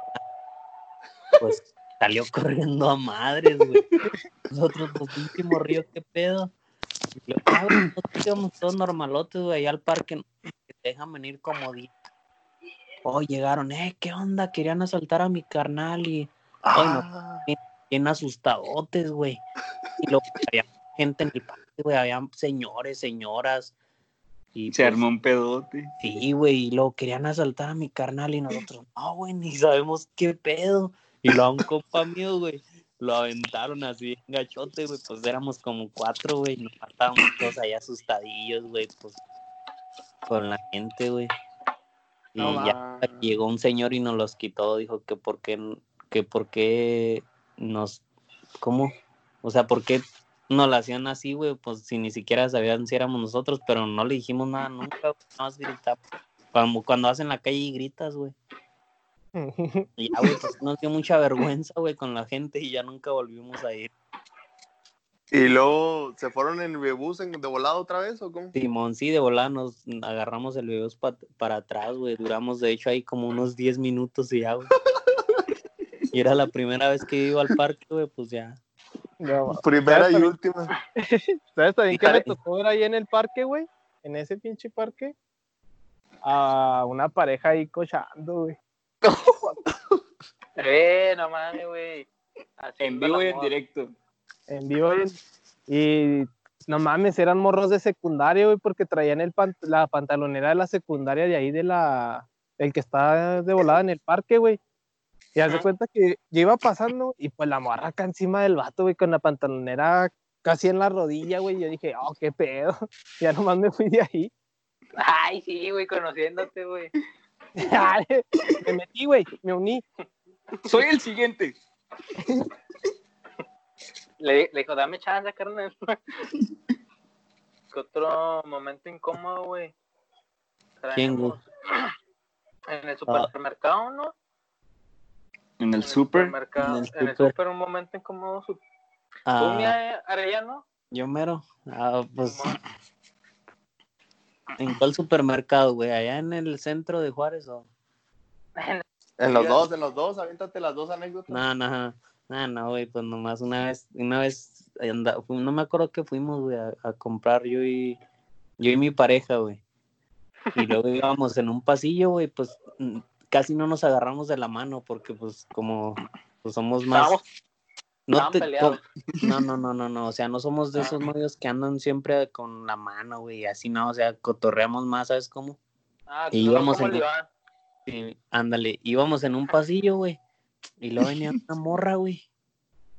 Pues salió corriendo a madres, güey. Nosotros, pues, pinche morrillo, ¿qué pedo? Y luego, ah, güey, nosotros íbamos todos normalotes, güey, allá al parque. dejan venir como 10. Oh, llegaron, eh, ¿qué onda? Querían asaltar a mi carnal y Ay, no. Ah, bien asustadotes, güey. Y luego había gente en el parque, güey, había señores, señoras. Y Se pues, armó un pedote. Sí, güey, y luego querían asaltar a mi carnal y nosotros, no, güey, ni sabemos qué pedo. Y luego a un compa mío, güey, lo aventaron así en gachote, güey, pues éramos como cuatro, güey, nos matábamos todos ahí asustadillos, güey, pues con la gente, güey. Y no ya llegó un señor y nos los quitó, dijo que por qué, que por qué nos, ¿cómo? O sea, ¿por qué nos la hacían así, güey? Pues si ni siquiera sabían si éramos nosotros, pero no le dijimos nada nunca, güey, nada más gritamos. Como cuando vas en la calle y gritas, güey. Y ya, güey, pues nos dio mucha vergüenza, güey, con la gente y ya nunca volvimos a ir. ¿Y luego se fueron en el bus en- de volado otra vez o cómo? Simón, sí, de volada nos agarramos el video pa- para atrás, güey. Duramos, de hecho, ahí como unos 10 minutos y ya, güey. Y era la primera vez que iba al parque, güey, pues ya. No, Primera y también- última. ¿Sabes también que me tocó ver ahí en el parque, güey? En ese pinche parque. A una pareja ahí cochando, güey. Eh, no mames, güey. En vivo y en directo. En vivo. y- Y no mames, eran morros de secundaria, güey, porque traían el pan- la pantalonera de la secundaria de ahí de la. El que está de volada en el parque, güey. Y Ajá. cuenta que yo iba pasando y pues la morra acá encima del vato, güey, con la pantalonera casi en la rodilla, güey. Yo dije, oh, qué pedo. Ya nomás me fui de ahí. Ay, sí, güey, conociéndote, güey. me metí, güey, me uní. Soy el siguiente. Le, le dijo, dame chance, carnal. ¿Qué otro momento incómodo, güey? ¿Quién, güey? En el supermercado, ¿no? En el supermercado, en el súper. super, un momento incómodo. su- ¿Tú, Ah, mi Arellano? yo mero. Ah, pues. ¿en cuál supermercado, güey? ¿Allá en el centro de Juárez o...? En los dos, en los dos, aviéntate las dos anécdotas. No, no, no, no, güey, pues nomás una vez, una vez, no me acuerdo que fuimos, güey, a, a comprar yo y, yo y mi pareja, güey. Y luego íbamos en un pasillo, güey, pues casi no nos agarramos de la mano porque, pues, como, pues somos más... No, te, no, no, no, no, no, o sea, no somos de esos novios que andan siempre con la mano, güey, así no, o sea, cotorreamos más, ¿sabes cómo? Ah, Y íbamos ¿cómo en- le? Sí, ándale, íbamos en un pasillo, güey. Y luego venía una morra, güey.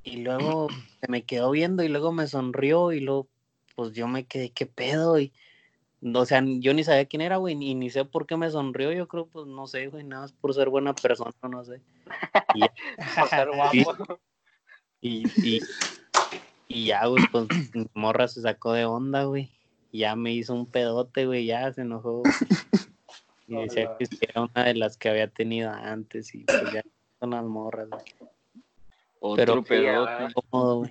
Y luego se me quedó viendo y luego me sonrió y luego, pues yo me quedé, ¿qué pedo? Y, o sea, yo ni sabía quién era, güey, ni, ni sé por qué me sonrió. Yo creo, pues no sé, güey, nada más por ser buena persona, no sé. Y ya, Por ser guapo. y, y, y ya, güey, pues mi morra se sacó de onda, güey. Ya me hizo un pedote, güey, ya se enojó. Y decía que era una de las que había tenido antes y pues ya son las morras, güey. Otro Pero- pedote. Cómodo,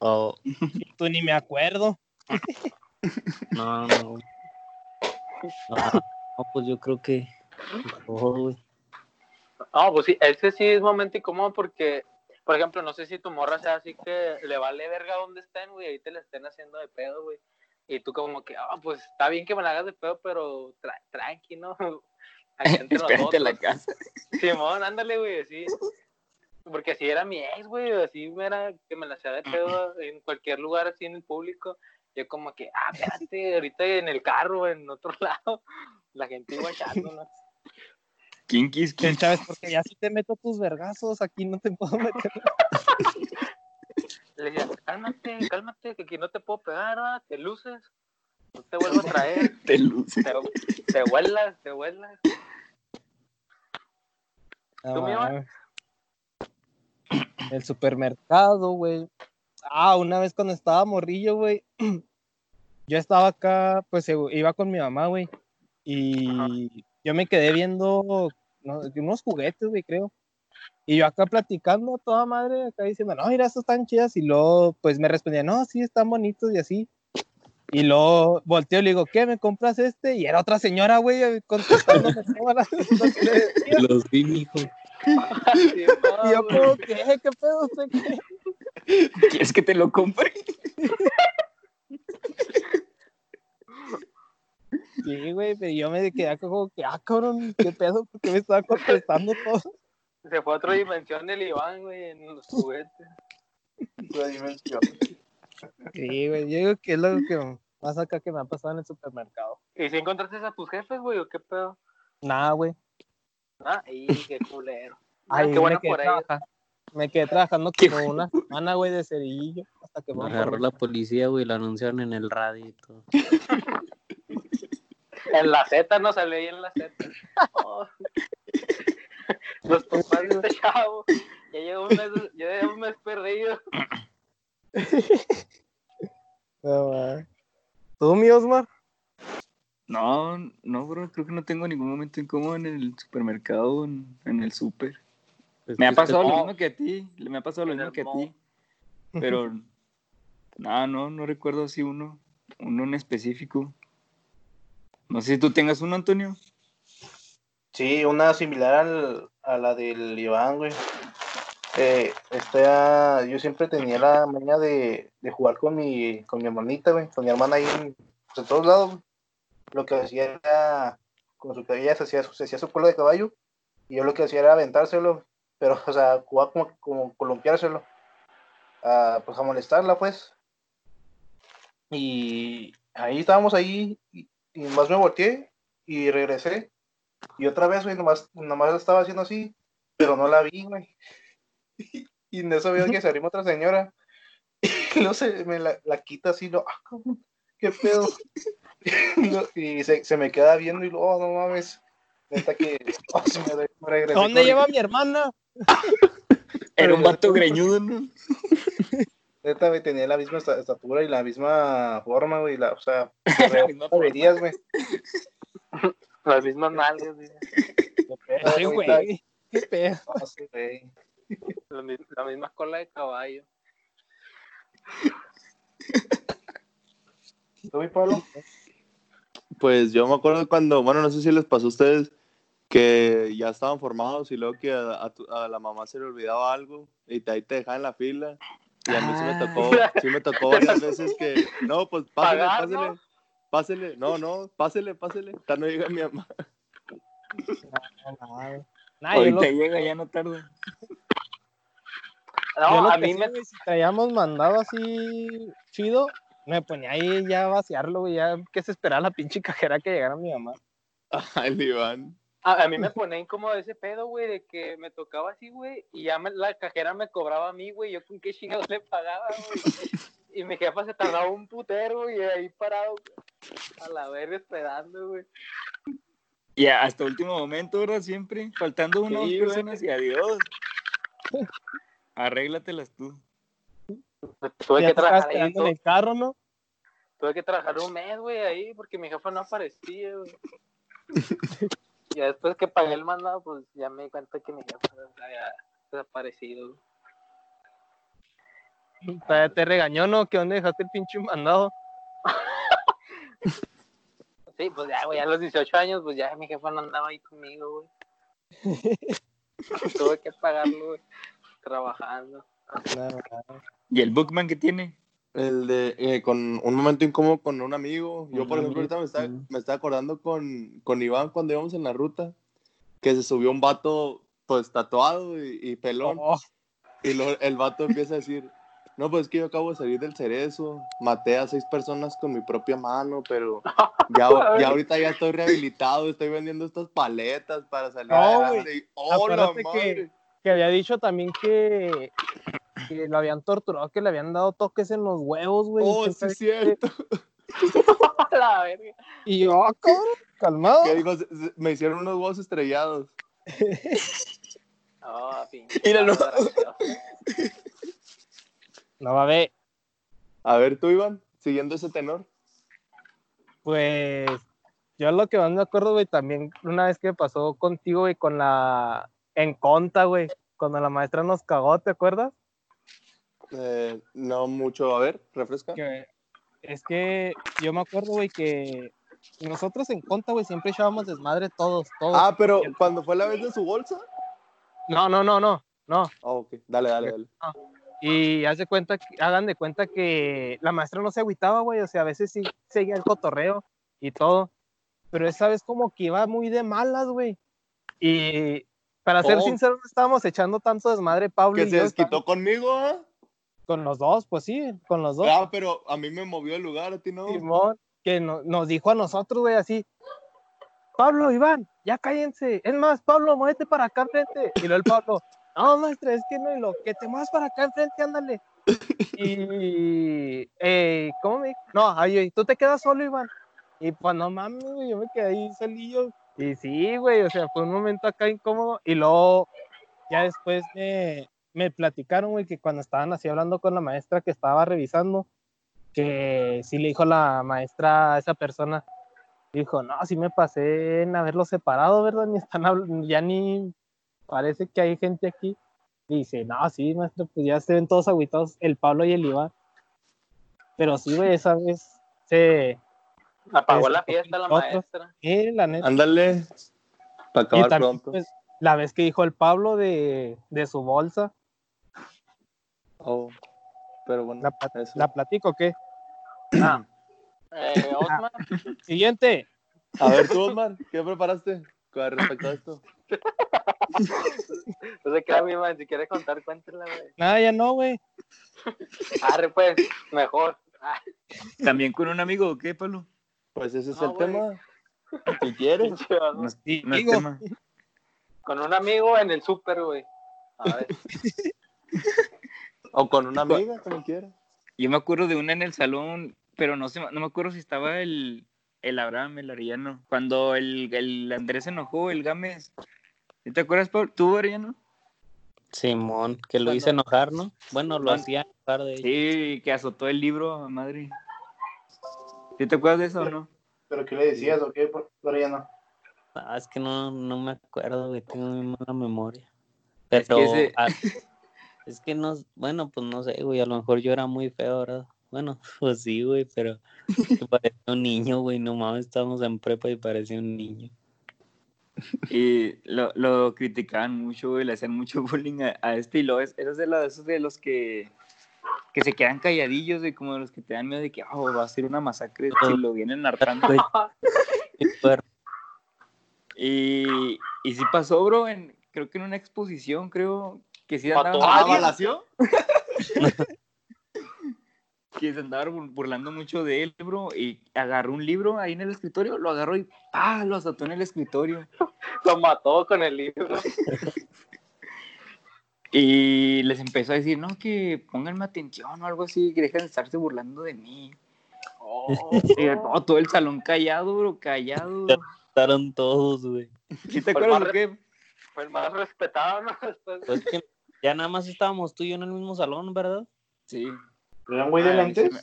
güey. Tú ni me acuerdo. no, no. güey. No, no, pues yo creo que. No, pues sí, ese sí es momento incómodo porque, por ejemplo, no sé si tu morra sea así que le vale verga donde estén, güey, ahí te la estén haciendo de pedo, güey. Y tú como que, ah, pues está bien que me la hagas de pedo, pero tra tranqui, ¿no? Espérate en la casa. Simón, ándale, güey, así. Porque si era mi ex, güey, así me era que me la hacía de pedo en cualquier lugar así en el público. Yo como que, ah, espérate, ahorita en el carro, en otro lado, la gente. ¿Quién quis Que quién? Chávez, porque ya si te meto tus vergazos, aquí no te puedo meter. Le decía, cálmate, cálmate, que aquí no te puedo pegar, ¿verdad? te luces, no te vuelvo a traer, Te luce. te, te vuelas, te vuelas. No, ¿Tú, mames. El supermercado, güey. Ah, una vez cuando estaba morrillo, güey. Yo estaba acá, pues iba con mi mamá, güey. Y yo me quedé viendo no, unos juguetes, güey, creo. Y yo acá platicando a toda madre, acá diciendo, no, mira, estos están chidas. Y luego, pues me respondía, no, sí, están bonitos y así. Y luego volteo y le digo, ¿qué? ¿Me compras este? Y era otra señora, güey, decía. Los vi, no, Y yo, ¿qué? ¿Qué pedo? ¿Usted qué? ¿Quieres que te lo compre? Sí, güey, pero yo me quedé acá como que, ah, cabrón, ¿qué pedo? ¿Por qué me estaba contestando todo? Se fue a otra dimensión el Iván, güey, en los juguetes. Otra dimensión. Sí, güey, yo digo que es lo que más acá que me ha pasado en el supermercado. ¿Y si encontraste a tus jefes, güey, o qué pedo? Nada, güey. Ah, y qué culero. Ahí qué bueno por ellos. Me quedé trabajando como una semana, güey, de cerillo, hasta que me agarró la policía, güey, lo anunciaron en el radio y todo. En la Z no salió ahí en la Z. Oh. Los papás de este chavo. Ya lleva un mes, ya lleva un mes perdido. No. ¿Tú, mi Osmar? No, no, bro. Creo que no tengo ningún momento incómodo en el supermercado o en, en el super. Pues Me ha pasado lo mismo que a ti. Me ha pasado lo mismo que a ti. Pero No, no, no recuerdo así uno, uno en específico. No sé si tú tengas uno, Antonio. Sí, una similar al- a la del Iván, güey. Eh, esta, yo siempre tenía la maña de, de jugar con mi, con mi hermanita, güey, con mi hermana ahí en, pues, en todos lados. güey. Lo que hacía era, con su cabella se hacía, se hacía su cola de caballo, y yo lo que hacía era aventárselo, pero, o sea, jugar como, como columpiárselo, a, pues a molestarla, pues. Y ahí estábamos ahí, y, y más me volteé, y regresé, y otra vez, güey, nomás, nomás estaba haciendo así, pero no la vi, güey. Y en eso veo que se arrima otra señora. Y luego se me la, la quita así, lo, ah, qué pedo. Y, se, se me queda viendo y luego, oh, no mames. Neta que, oh, se me me ¿Dónde lleva mi hermana? Era un vato greñudo, ¿no? Neta, güey, tenía la misma esta- estatura y la misma forma, güey, la, o sea, La misma güey. Las mismas nalgas, güey. Ay, güey. Qué pedo. no sé, güey. La, la misma cola de caballo. ¿Tú, mi Pablo? Pues yo me acuerdo cuando, bueno, no sé si les pasó a ustedes que ya estaban formados y luego que a, a tu- a la mamá se le olvidaba algo y te, ahí te dejaban en la fila. Y a mí sí me Ah. tocó, sí me tocó varias veces que, no, pues pásele, pásele, ¿no? pásele, no, no, pásele, pásele, hasta no llega mi mamá. Nah, Ahorita lo- llega, ya no tarda. yo No, lo a que mí sí, me. si traíamos mandado así chido, me ponía ahí ya a vaciarlo, ya que se esperaba la pinche cajera que llegara mi mamá. Ay, el Iván. A, a mí me pone incómodo ese pedo, güey, de que me tocaba así, güey, y ya me- la cajera me cobraba a mí, güey, yo con qué chingados le pagaba, güey. Y mi jefa se tardaba un putero, güey, ahí parado, a la verga esperando, güey. Y hasta último momento, ¿verdad? Siempre. Faltando unas Sí, personas y adiós. Arréglatelas tú. Tuve ya que trabajar ahí, en el carro, ¿no? tuve que trabajar un mes, güey, ahí, porque mi jefa no aparecía, güey. Ya después que pagué el mandado, pues ya me di cuenta que mi jefa había desaparecido. Te, te regañó, ¿no? Que dónde dejaste el pinche mandado. Sí, pues ya, güey, a los 18 años, pues ya mi jefa no andaba ahí conmigo, güey. Tuve que pagarlo, güey, trabajando. No, no. ¿Y el Bookman que tiene? El de, eh, con un momento incómodo con un amigo. Yo, por ejemplo, ahorita me está, me está acordando con, con Iván cuando íbamos en la ruta, que se subió un vato, pues, tatuado y, y pelón. Oh, Y luego el vato empieza a decir, no, pues es que yo acabo de salir del cerezo, maté a seis personas con mi propia mano, pero ya, ya ahorita ya estoy rehabilitado, estoy vendiendo estas paletas para salir No, adelante. Y, ¡Oh, la que-! Que había dicho también que, que lo habían torturado, que le habían dado toques en los huevos, güey. ¡Oh, sí es cierto! A la verga. Y yo, ah, cabrón, calmado. Que digo, me hicieron unos huevos estrellados. No, pinche. No va a ver, A ver, tú, Iván, siguiendo ese tenor. pues yo lo que más me acuerdo, güey, también una vez que pasó contigo, güey, con la en conta, güey, cuando la maestra nos cagó, ¿te acuerdas? Eh, no mucho, a ver, refresca. Que es que yo me acuerdo, güey, que nosotros en conta, güey, siempre echábamos desmadre todos, todos. Ah, pero cuando fue la vez de su bolsa. No, no, no, no, no. Ah, ok, dale, dale, dale. Y haz de cuenta, hagan de cuenta que la maestra no se agüitaba, güey, o sea, a veces sí seguía el cotorreo y todo, pero esa vez como que iba muy de malas, güey. Y para ser Oh. sincero, no estábamos echando tanto desmadre, Pablo Que y se yo, desquitó conmigo, ¿ah? con los dos, pues sí, con los dos. Ah, pero a mí me movió el lugar, a ti no. Simón, que no- nos dijo a nosotros, güey, así, Pablo, Iván, ya cállense. Es más, Pablo, muévete para acá enfrente. Y luego el Pablo, no, maestra, es que no, y lo que te muevas para acá enfrente, ándale. Y, eh, ¿cómo me? No, ay, tú te quedas solo, Iván. Y pues no mames, güey, yo me quedé ahí solillo. Y sí, güey, o sea, fue un momento acá incómodo. Y luego, ya después me, me platicaron, güey, que cuando estaban así hablando con la maestra que estaba revisando, que sí le dijo la maestra a esa persona, dijo, no, sí me pasé en haberlos separado, ¿verdad? Ni están habl- ya ni parece que hay gente aquí. Dice, no, sí, maestro, pues ya se ven todos aguitados, el Pablo y el Iván. Pero sí, güey, esa vez se. Apagó Este, la fiesta la maestra. eh, la neta. Ándale. Para acabar también, pronto. pues, la vez que dijo el Pablo de, de su bolsa, Oh, Pero bueno, ¿la, pla- eso. la platico o qué? Eh, Osman, Siguiente. A ver, tú, Osmar, ¿qué preparaste con respecto a esto? no sé qué, mi man, si quiere contar, cuéntela, güey. Nada, ya no, güey. Arre, pues, mejor. Ah, ¿También con un amigo o qué, Pablo? Pues ese es No, el tema. Si quieres. No no es tema. Con un amigo en el súper, güey. A ver. O con una amiga, como quieras. Yo me acuerdo de una en el salón, pero no sé, no me acuerdo si estaba el, el Abraham, el Arellano. Cuando el, el Andrés se enojó, el Gámez. ¿Sí ¿Te acuerdas, Pablo? ¿Tú, Arellano? Simón, que lo Cuando- hice enojar, ¿no? Bueno, lo hacía enojar de. Sí, que azotó el libro a madre. ¿Sí te acuerdas de eso o no? ¿Pero qué le decías o qué? Por por ya no. Ah, es que no, no me acuerdo, güey, tengo muy mala memoria. Es que Pero ese- ah, es que no, bueno, pues no sé, güey, a lo mejor yo era muy feo, ¿verdad? Bueno, pues sí, güey, pero parecía un niño, güey, no mames, estábamos en prepa y parecía un niño. Y lo, lo criticaban mucho, güey, le hacían mucho bullying a, a este y lo es, esos de, los, esos de los que, que se quedan calladillos, güey, como de los que te dan miedo de que oh, va a ser una masacre si lo vienen hartando. Y, y sí pasó, bro, en, creo que en una exposición, creo que sí ¿Mató andaba, a ¿Ah, que se andaba bur- burlando mucho de él, bro, y agarró un libro ahí en el escritorio, lo agarró y ¡pah! lo azotó en el escritorio. Lo mató con el libro. Y les empezó a decir, no, que pónganme atención o algo así, que dejen de estarse burlando de mí. Oh, Y no, todo el salón callado, bro, callado. Estaron todos, güey. ¿Sí te Pues acuerdas más o qué? Fue el más respetado, ¿no? Pues que ya nada más estábamos tú y yo en el mismo salón, ¿verdad? Sí. ¿Era güey de Ah, lentes? se me-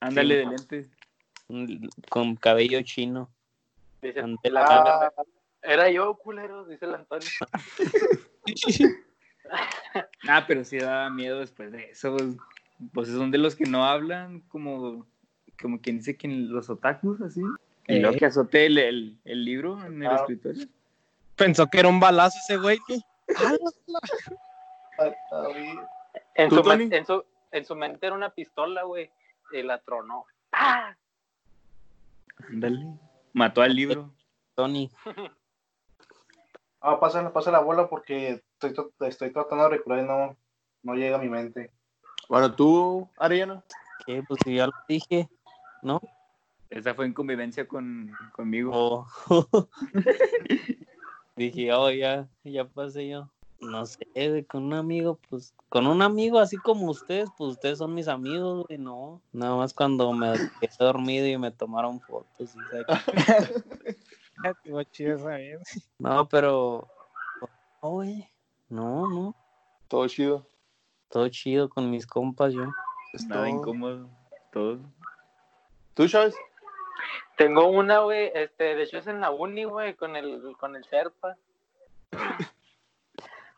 Ándale Sí. de lentes. Con cabello chino. Dice, la- Ah, Era yo, culero, dice el Antonio. Ah, pero sí daba miedo después de eso. Pues, son de los que no hablan, como, como quien dice que los otakus, así. Y Eh. luego que azote el, el, el libro en el Ah. escritorio. Pensó que era un balazo ese güey. ¿no? ah. En ¿Tú, su, en, su, en su mente era una pistola, güey. Y la tronó. ¡Ah! Ándale. Mató al libro. Tony. Ah, pasa, pasa la bola porque estoy, to- estoy tratando de recordar y no, no llega a mi mente. Bueno, tú, Ariana. ¿Qué? Pues si ya lo dije, ¿no? Esa fue en convivencia con, conmigo. O- Dije, oh, ya, ya pasé yo. No sé, con un amigo, pues, con un amigo así como ustedes, pues ustedes son mis amigos, güey, no. Nada más cuando me quedé dormido y me tomaron fotos. No, pero, no, güey, no, no. Todo chido. Todo chido con mis compas, yo. Es Nada todo. incómodo. Todo. ¿Tú, Chávez? Tengo una, güey. Este, de hecho es en la uni, güey, con el, con el Sherpa.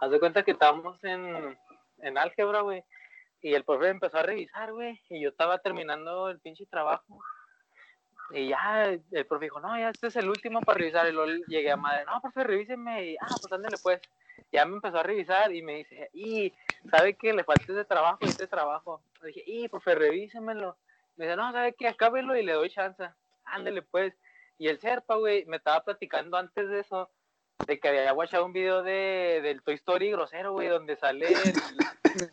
Haz de cuenta que estábamos en, en álgebra, güey. Y el profe empezó a revisar, güey. Y yo estaba terminando el pinche trabajo. Y ya el profe dijo, no, ya este es el último para revisar. Y luego llegué a madre, no, profe, revíseme. Y, ah, pues ándale, pues. Ya me empezó a revisar y me dice, y, ¿sabe qué? Le falta este trabajo y este trabajo. Le dije, y, profe, revísemelo. Me dice, no, ¿sabe qué? Acábelo y le doy chance. Ándale, pues. Y el Serpa, güey, me estaba platicando antes de eso, de que había guachado un video de, del Toy Story grosero, güey, donde sale el,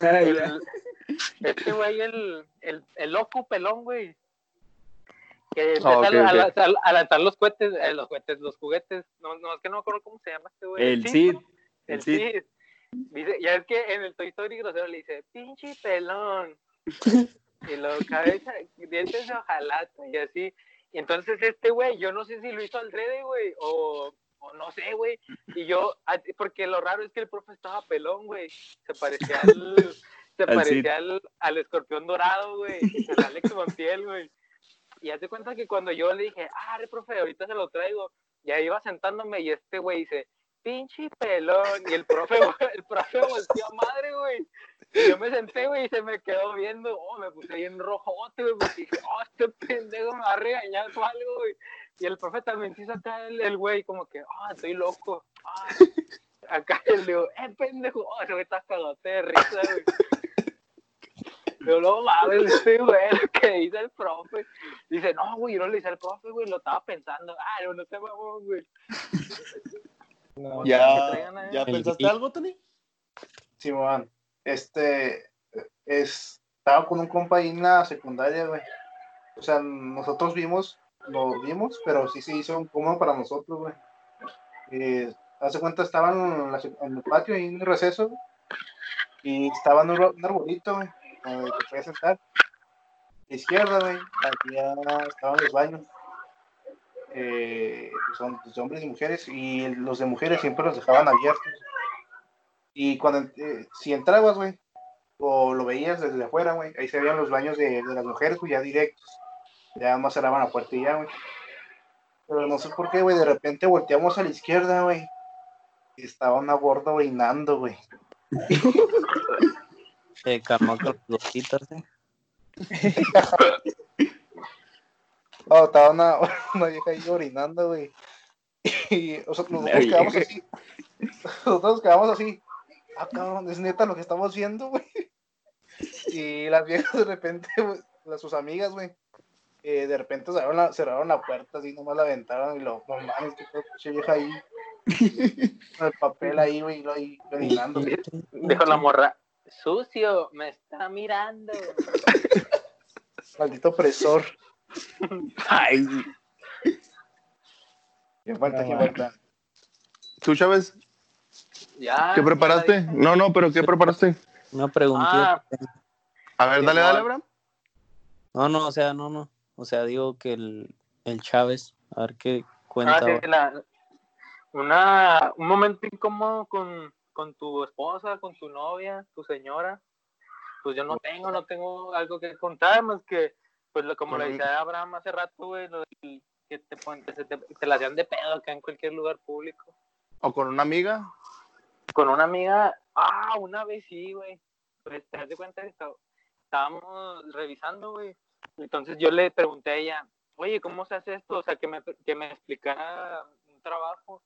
el- este güey, el, el, el loco pelón, güey. Que empieza ok, a, a lanzar los cohetes, eh, los cohetes, los juguetes. No, no, es que no me acuerdo cómo se llama este güey. El Cid. ¿no? El. Cid. Dice, ya es que en el Toy Story grosero le dice, pinche pelón. y luego cabeza, dientes de hojalata y así. Y entonces este güey, yo no sé si lo hizo al drede, güey, o, o no sé, güey. Y yo, a- porque lo raro es que el profe estaba pelón, güey. Se parecía al, se Al parecía al, al escorpión dorado, güey. Al Alex Montiel, güey. Y hace cuenta que cuando yo le dije, ah, profe, ahorita se lo traigo, ya iba sentándome y este güey dice, pinche pelón. Y el profe, el profe volteó a madre, güey. Yo me senté, güey, y se me quedó viendo. Oh, me puse bien rojote, güey, porque dije, oh, este pendejo me va a regañar o algo, güey. Y el profe también se acá el, el güey, como que, ah, estoy loco. Ah. Acá le digo, eh, pendejo, oh, ese güey está cagote de risa, güey. Yo no mames, este güey, lo que dice el profe. Dice, no, güey, yo no le hice al profe, güey, lo estaba pensando. Ah, no, no te vamos, güey. No, ¿Ya, traigan. ¿ya El- pensaste algo, Tony? Simón, este, es, estaba con un compa ahí en la secundaria, güey. O sea, nosotros vimos, lo vimos, pero sí se hizo incómodo para nosotros, güey. Eh, hace cuenta, estaban en, la sec- en el patio, ahí en el receso, güey, y estaba en un, ar- un arbolito, güey, donde te podías sentar. A la izquierda, güey, había, estaban los baños. Eh, son pues, de hombres y mujeres, y los de mujeres siempre los dejaban abiertos. Y cuando, eh, si entrabas, güey, o lo veías desde afuera, güey, ahí se veían los baños de, de las mujeres, güey, ya directos. Ya más cerraban la puerta y ya, güey. Pero no sé por qué, güey, de repente volteamos a la izquierda, güey. Y estaba una gorda orinando, güey. Se calmó con los ¿eh? No, estaba una, una vieja ahí orinando, güey. Y o sea, nosotros quedamos así. Nosotros quedamos así. Ah, cabrón, es neta lo que estamos viendo, güey. Y las viejas de repente, güey, las sus amigas, güey, eh, de repente cerraron la, cerraron la puerta, así nomás la aventaron y lo, no mames, que pinche vieja ahí. Con el papel ahí, güey, y lo ahí orinando. Dijo la morra, sucio, me está mirando. Maldito opresor. Ay, Qué falta, No, qué mames. falta. ¿Tú, Chávez? Ya. ¿Qué preparaste? ya No, no, pero ¿qué preparaste? Una preguntita. Ah. A ver, dale, dale, Abraham. No, no, o sea, no, no. O sea, digo que el, el Chávez, a ver qué cuenta. Ah, sí, la- una, un momento incómodo con, con tu esposa, con tu novia, tu señora. Pues yo no tengo, no tengo algo que contar más que, pues lo- como le Ujú. decía Abraham hace rato, güey, lo del que te, pon- que se te, te la hacían de pedo acá en cualquier lugar público. ¿O con una amiga? Con una amiga, ah, una vez sí, güey. Pues te das de cuenta que está- estábamos revisando, güey. Entonces yo le pregunté a ella, oye, ¿cómo se hace esto? O sea, que me, que me explicara un trabajo.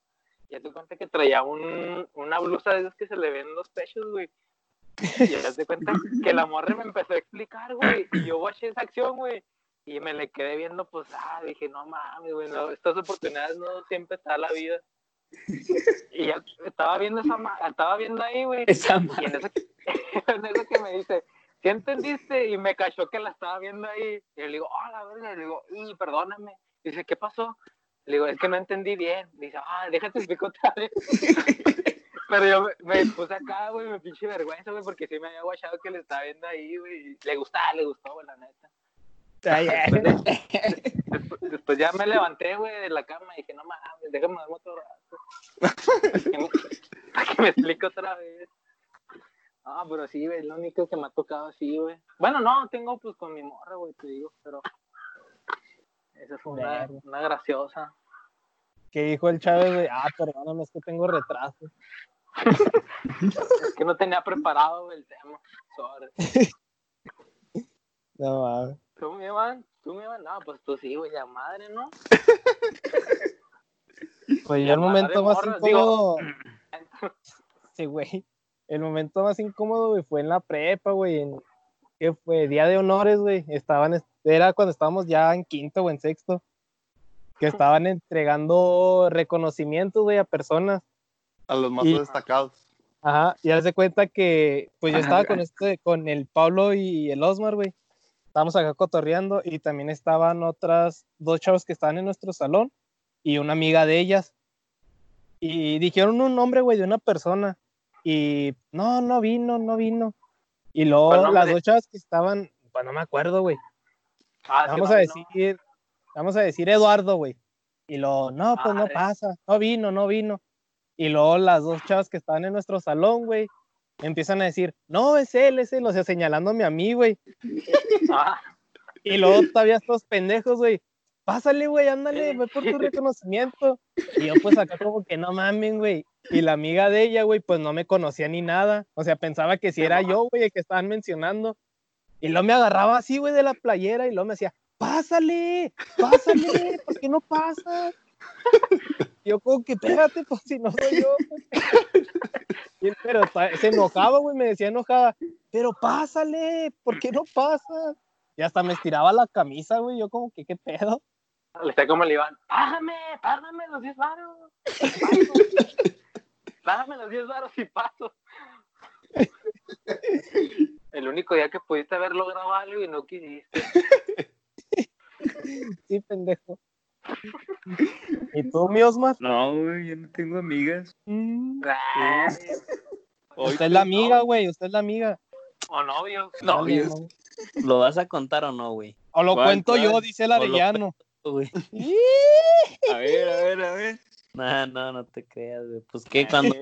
Y te cuenta que traía un, una blusa de esas que se le ven los pechos, güey. Y ya te cuenta que la morra me empezó a explicar, güey. Y yo watché esa acción, güey. Y me le quedé viendo, pues, ah, dije, no mames, güey, no, estas oportunidades no siempre está la vida. Y ya estaba viendo esa estaba viendo ahí, güey. esa Y en eso, que, en eso que me dice, ¿sí entendiste? Y me cachó que la estaba viendo ahí. Y le digo, ah, la verga. Le digo, y perdóname. Dice, ¿qué pasó? Le digo, es que no entendí bien. Dice, ah, déjate explicar otra vez. Pero yo me, me puse acá, güey, me pinche vergüenza, güey, porque sí me había guachado que le estaba viendo ahí, güey. Le gustaba, le gustó, güey, la neta. Ay. Después, después ya me levanté, güey, de la cama y dije, no mames, déjame darme otro rato. Para que me, explique otra vez. Ah, pero sí, güey, es lo único que me ha tocado así, güey. Bueno, no, tengo pues con mi morra, güey, te digo, pero esa fue una, una graciosa. ¿Qué dijo el Chávez, güey? Ah, perdóname, es que tengo retraso. Es que no tenía preparado el tema. Sorry. No mames. ¿Tú me iban? ¿Tú me iban? No, pues tú sí, güey, la madre, ¿no? Pues yo el momento más morra, incómodo. Sí, güey. El momento más incómodo, güey, fue en la prepa, güey. En, ¿Qué fue? Día de honores, güey. Estaban, era cuando estábamos ya en quinto o en sexto. Que estaban entregando reconocimientos, güey, a personas. A los más Y- destacados. Ajá, y haz de cuenta que, pues yo estaba con este, con el Pablo y el Osmar, güey. Estábamos acá cotorreando y también estaban otras dos chavos que estaban en nuestro salón y una amiga de ellas. Y dijeron un nombre, güey, de una persona. Y no, no vino, no vino. Y ¿Cuál luego las dos chavas que estaban, pues no me acuerdo, güey. Ah, sí, Vamos a no. decir, vamos a decir Eduardo, güey. Y luego, no, pues no pasa, no vino, no vino. Y luego las dos chavas que estaban en nuestro salón, güey, empiezan a decir, no, es él, es él, o sea, señalándome a mí, güey. Ah, Y luego todavía estos pendejos, güey, pásale, güey, ándale, ve por tu reconocimiento. Y yo, pues acá, como que no mamen, güey. Y la amiga de ella, güey, pues no me conocía ni nada. O sea, pensaba que si era yo, güey, el que estaban mencionando. Y luego me agarraba así, güey, de la playera y luego me decía, pásale, pásale, ¿por qué no pasas? Yo como que, espérate, pues si no soy yo. Y él, pero se enojaba, güey, me decía enojada, pero pásale, ¿por qué no pasas? Y hasta me estiraba la camisa, güey, yo como que, ¿qué pedo? Le está como le iban, págame, págame los 10 varos. Págame los 10 varos y paso. El único día que pudiste haber logrado algo y no quisiste. Sí, pendejo. ¿Y tú, mi Osmar? No, güey, yo no tengo amigas. Mm, Ay, Usted es la amiga, güey, usted es la amiga. O novio. No, Dale, yo- no. ¿Lo vas a contar o no, güey? O lo ¿Cuál, cuento yo, dice el arellano. Güey. A ver, a ver, a ver. No, no, no te creas, güey. Pues que cuando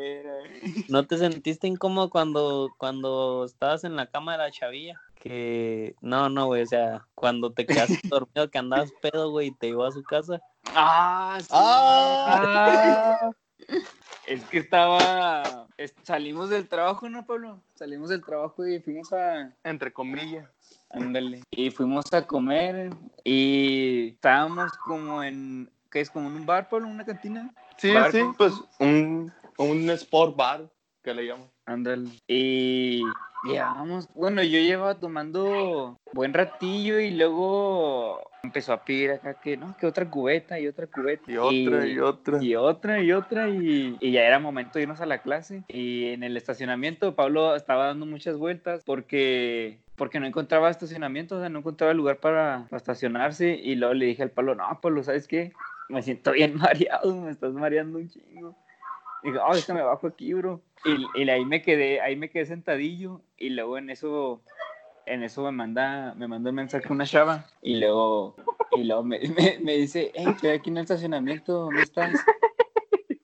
no te sentiste incómodo cuando, cuando estabas en la cama de la chavilla. Que no, no, güey. O sea, cuando te quedaste dormido, que andabas pedo, güey, y te iba a su casa. Ah, sí. Ah, Es que estaba. es- Salimos del trabajo, ¿no, Pablo? Salimos del trabajo y fuimos a. Entre comillas. Ándale. Y fuimos a comer y estábamos como en. ¿Qué es? Como en un bar, Pablo, una cantina. Sí, Bar, sí, ¿cómo? pues un, un sport bar, que le llaman. Ándale. Y llevábamos, bueno, yo llevaba tomando buen ratillo y luego empezó a pedir acá que no, que otra cubeta y otra cubeta. Y otra, y otra. Y otra, y otra, y, y ya era momento de irnos a la clase. Y en el estacionamiento, Pablo estaba dando muchas vueltas porque, porque no encontraba estacionamiento, o sea, no encontraba lugar para, para estacionarse. Y luego le dije al Pablo, no, Pablo, ¿sabes qué? Me siento bien mareado, me estás mareando un chingo. Y digo, oh, déjame bajo aquí, bro. Y, y ahí me quedé, ahí me quedé sentadillo. Y luego en eso, en eso me manda, me manda un mensaje una chava. Y luego, y luego me, me, me dice, hey, estoy aquí en el estacionamiento, ¿dónde estás?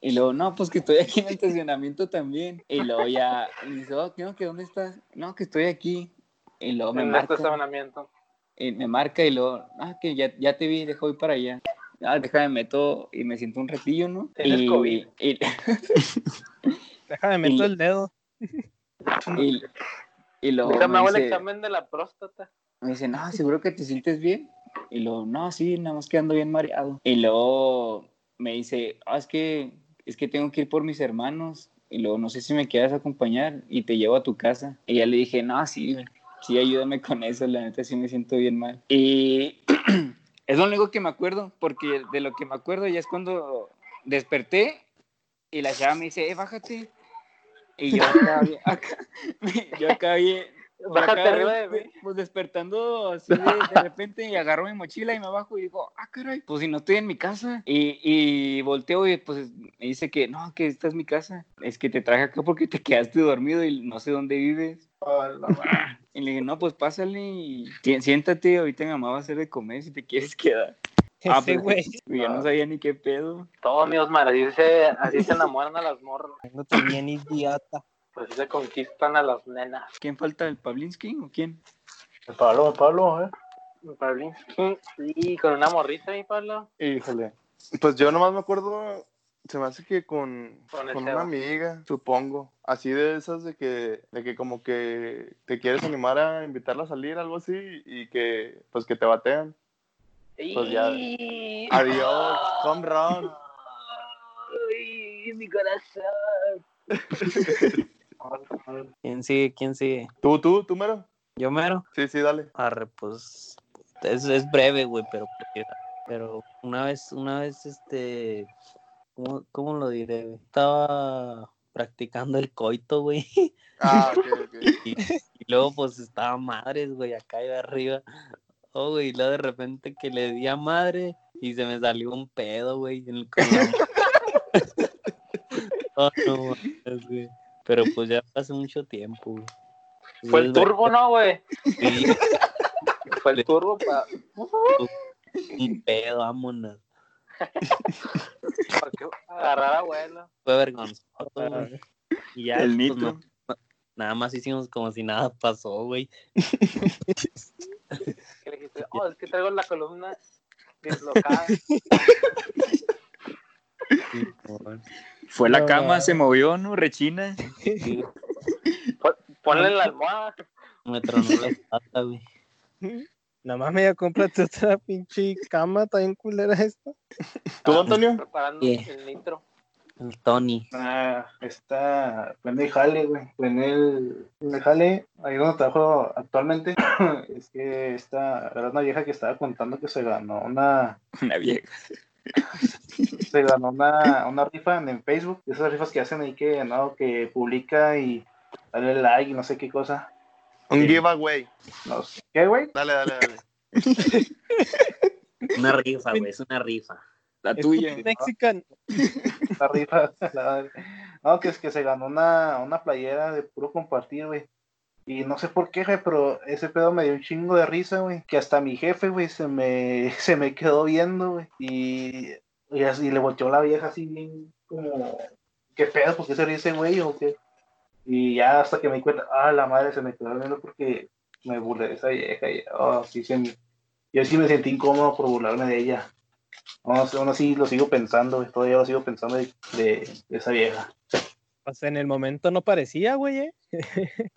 Y luego, no, pues que estoy aquí en el estacionamiento también. Y luego ya, y me dice, oh, ¿qué, no, que dónde estás? No, que estoy aquí. Y luego me En este marca, estacionamiento. y me marca y luego, ah, que ya, ya te vi, dejo ir para allá. Ah, déjame meto y me siento un ratillo, ¿no? Tienes y, COVID. y, déjame meto Y- el dedo. y, y luego Déjame me hago el dice, examen de la próstata. me dice, no, seguro que te sientes bien. Y luego, no, sí, nada más que ando bien mareado. Y luego me dice, ah, es que, es que tengo que ir por mis hermanos. Y luego, no sé si me quieras acompañar y te llevo a tu casa. Y ya le dije, no, sí, sí, ayúdame con eso, la neta sí me siento bien mal. Y es lo único que me acuerdo, porque de lo que me acuerdo ya es cuando desperté y la chava me dice, eh, bájate. Y yo acá, acá- yo acá Bájate acá, arriba de mí. Pues despertando así de, de repente y agarro mi mochila y me bajo y digo, ah, caray, pues si no estoy en mi casa. Y, y volteo y pues me dice que no, que esta es mi casa. Es que te traje acá porque te quedaste dormido y no sé dónde vives. Y le dije, no, pues pásale y si- siéntate, ahorita mi mamá va a hacer de comer si te quieres quedar. Ah, Ese pues, güey. Yo no sabía ni qué pedo. Todo mi Osmar, así se, así se enamoran a las morras. Bien idiota. Así se conquistan a las nenas. ¿Quién falta? ¿El Pavlinsky o quién? El Pablo, el Pablo, ¿eh? Pablinsky. Sí, con una morrita ahí, Pablo. Híjole. Pues yo nomás me acuerdo, se me hace que con, Con una amiga, supongo. Así de esas de que, de que como que te quieres animar a invitarla a salir, algo así, y que pues que te batean. Pues ya. Adiós, home run. Ay, mi corazón. ¿Quién sigue? ¿Quién sigue? ¿Tú, tú, tú, mero? ¿Yo mero? Sí, sí, dale. Arre, pues es, es breve, güey, pero pero una vez, una vez, este, ¿cómo, cómo lo diré, güey? Estaba practicando el coito, güey, Ah, ok, ok. y, y luego pues estaba madres, güey, acá y arriba. Oh, güey, y luego de repente que le di a madre y se me salió un pedo, güey, en el Oh, no güey. Pero pues ya hace mucho tiempo, güey. Fue el turbo, ¿no, güey? Sí, Fue el turbo para un pedo, vámonos. Que agarrar abuelo. Fue vergonzoso, güey. Y ya, El pues, no- nada más hicimos como si nada pasó, güey. Que le dijiste, oh, es que traigo la columna dislocada. Fue la cama, se movió, ¿no? Rechina. Sí, Ponle la almohada. me tronó la espalda, güey. Nada más me ya cómprate otra pinche cama, también culera esta. ¿Tú, Antonio? Preparando Yeah. el nitro. El Tony. Ah, está en el jale, güey. En el, en el jale, ahí donde trabajo actualmente, es que esta, era una vieja que estaba contando que se ganó una, Una vieja. se ganó una, una rifa en, en Facebook, esas rifas que hacen ahí que, no, que publica y dale like y no sé qué cosa. Un Sí. giveaway. No sé. ¿Qué, güey? Dale, dale, dale. Una rifa, güey, es una rifa. La Es tuya. Mexican. La rifa. la- no, que es que se ganó una, una playera de puro compartir, güey. Y no sé por qué, güey, pero ese pedo me dio un chingo de risa, güey. Que hasta mi jefe, güey, se me, se me quedó viendo, güey. Y, y así le volteó la vieja así bien como, ¿qué pedo? ¿Por qué se ríe ese güey o qué? Y ya hasta que me di cuenta, ah, la madre se me quedó viendo porque me burlé de esa vieja. Y, oh, sí, se me- yo sí me sentí incómodo por burlarme de ella. Aún así- aún así lo sigo pensando, todavía lo sigo pensando de, de- de esa vieja. O sea, en el momento no parecía, güey, ¿eh?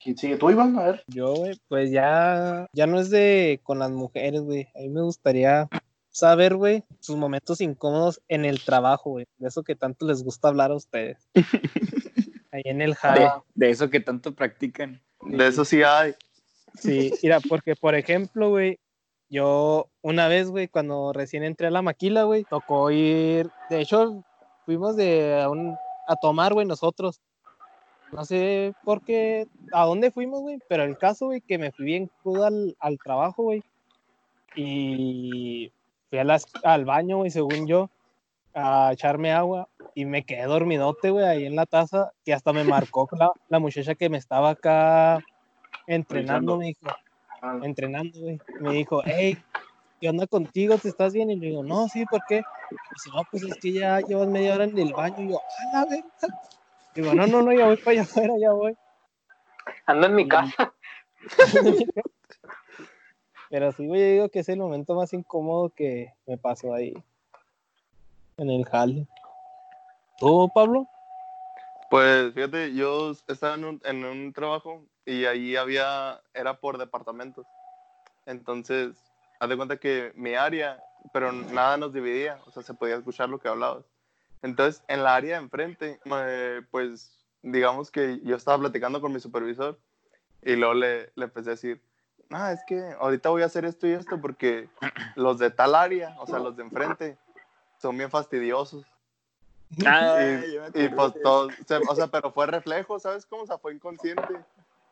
¿Quién sigue? ¿Tú, Iván? A ver. Yo, güey, pues ya, ya no es de con las mujeres, güey. A mí me gustaría saber, güey, sus momentos incómodos en el trabajo, güey. De eso que tanto les gusta hablar a ustedes. Ahí en el De, jale. de eso que tanto practican. De eso sí hay. Sí, mira, porque por ejemplo, güey, yo una vez, güey, cuando recién entré a la maquila, güey, tocó ir, de hecho, fuimos de a, un, a tomar, güey, nosotros. No sé por qué, a dónde fuimos, güey, pero el caso, güey, que me fui bien crudo al, al trabajo, güey, y fui a las, al baño, güey, según yo, a echarme agua, y me quedé dormidote, güey, ahí en la taza, que hasta me marcó la, la muchacha que me estaba acá entrenando, me dijo, Ah, entrenando, güey. Me dijo, hey, ¿qué onda contigo? ¿Te estás bien? Y le digo, no, sí, ¿por qué? Dice, no, pues es que ya llevas media hora en el baño. Y yo, a la verga. Digo, no, no, no, ya voy para allá afuera, ya voy. Ando en mi casa. Pero sí, güey, yo digo que es el momento más incómodo que me pasó ahí. En el jale. ¿Tú, Pablo? Pues fíjate, yo estaba en un, en un trabajo y ahí había, era por departamentos. Entonces, haz de cuenta que mi área, pero nada nos dividía, o sea, se podía escuchar lo que hablabas. Entonces, en la área de enfrente, eh, pues, digamos que yo estaba platicando con mi supervisor y luego le, le empecé a decir, ah, es que ahorita voy a hacer esto y esto porque los de tal área, o sea, los de enfrente, son bien fastidiosos. Ah, Y, y, pues de todo, se- o sea, pero fue reflejo, ¿sabes cómo? O sea, fue inconsciente.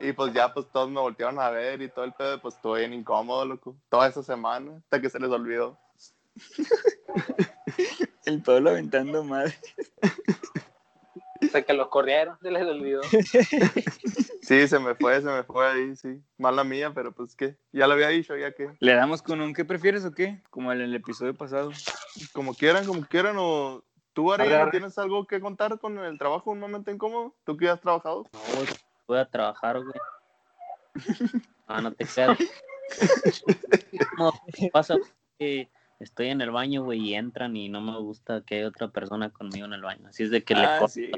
Y pues ya, pues todos me voltearon a ver y todo el pedo, pues estuve bien incómodo, loco. Toda esa semana, hasta que se les olvidó. El Pablo aventando madre. Hasta que los corrieron, se les olvidó. Sí, se me fue, se me fue ahí, sí. Mala mía, pero pues qué. Ya lo había dicho, ya que. ¿Le damos con un qué prefieres o qué? Como en el episodio pasado. Como quieran, como quieran. O tú, Ariel. ¿tienes algo que contar con el trabajo? ¿Un momento incómodo? ¿Tú que has trabajado? No, voy a trabajar, güey. Ah, no te creas. No, pasa que estoy en el baño, güey, y entran y no me gusta que haya otra persona conmigo en el baño. Así es de que le Ah, corto sí,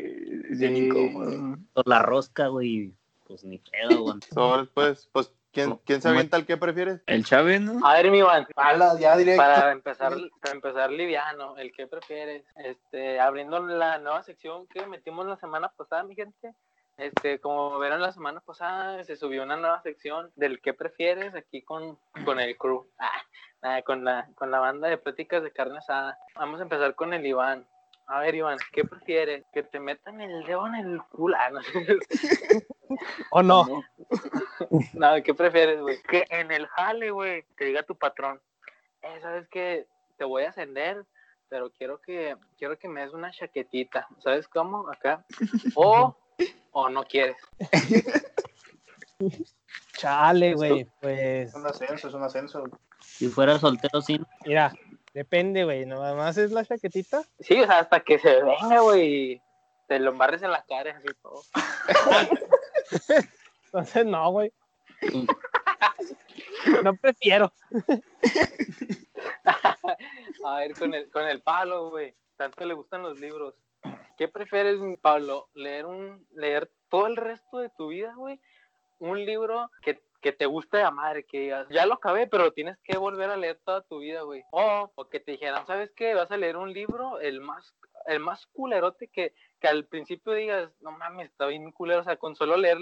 Sí. incómodo. la rosca, güey, pues ni pedo, güey. Sobres, pues, pues, ¿quién, ¿quién se avienta el que prefieres? El Chávez, ¿no? A ver, mi Iván, Ala, ya directo. para empezar, para empezar liviano, el que prefieres, este, abriendo la nueva sección que metimos la semana pasada, mi gente. Este, como vieron la semana pasada, se subió una nueva sección del que prefieres aquí con, con el crew, ah, ah, con, la, con la banda de pláticas de carne asada. Vamos a empezar con el Iván. A ver, Iván, ¿qué prefieres? ¿Que te metan el dedo en el culo? Ah, no. ¿O no? No, ¿qué prefieres, güey? Que en el jale, güey, te diga tu patrón, eh, ¿sabes qué? Te voy a ascender, pero quiero que, quiero que me des una chaquetita, ¿sabes cómo? Acá. O, o no quieres. Chale, güey. Pues, Es un ascenso, es un ascenso. Si fuera soltero, sí. mira, depende, güey. Nada más es la chaquetita. Sí, o sea, hasta que se venga, güey, y te lo embarres en la cara, así todo. Entonces, no, güey. No prefiero. A ver, con el, con el Pablo, güey. Tanto le gustan los libros. ¿Qué prefieres, Pablo? ¿Leer un leer todo el resto de tu vida, güey? Un libro que, que te guste a madre, que digas, ya lo acabé, pero tienes que volver a leer toda tu vida, güey. O, o que te dijeran, ¿sabes qué? Vas a leer un libro, el más, el más culerote que, que al principio digas, no mames, está bien culero. O sea, con solo leer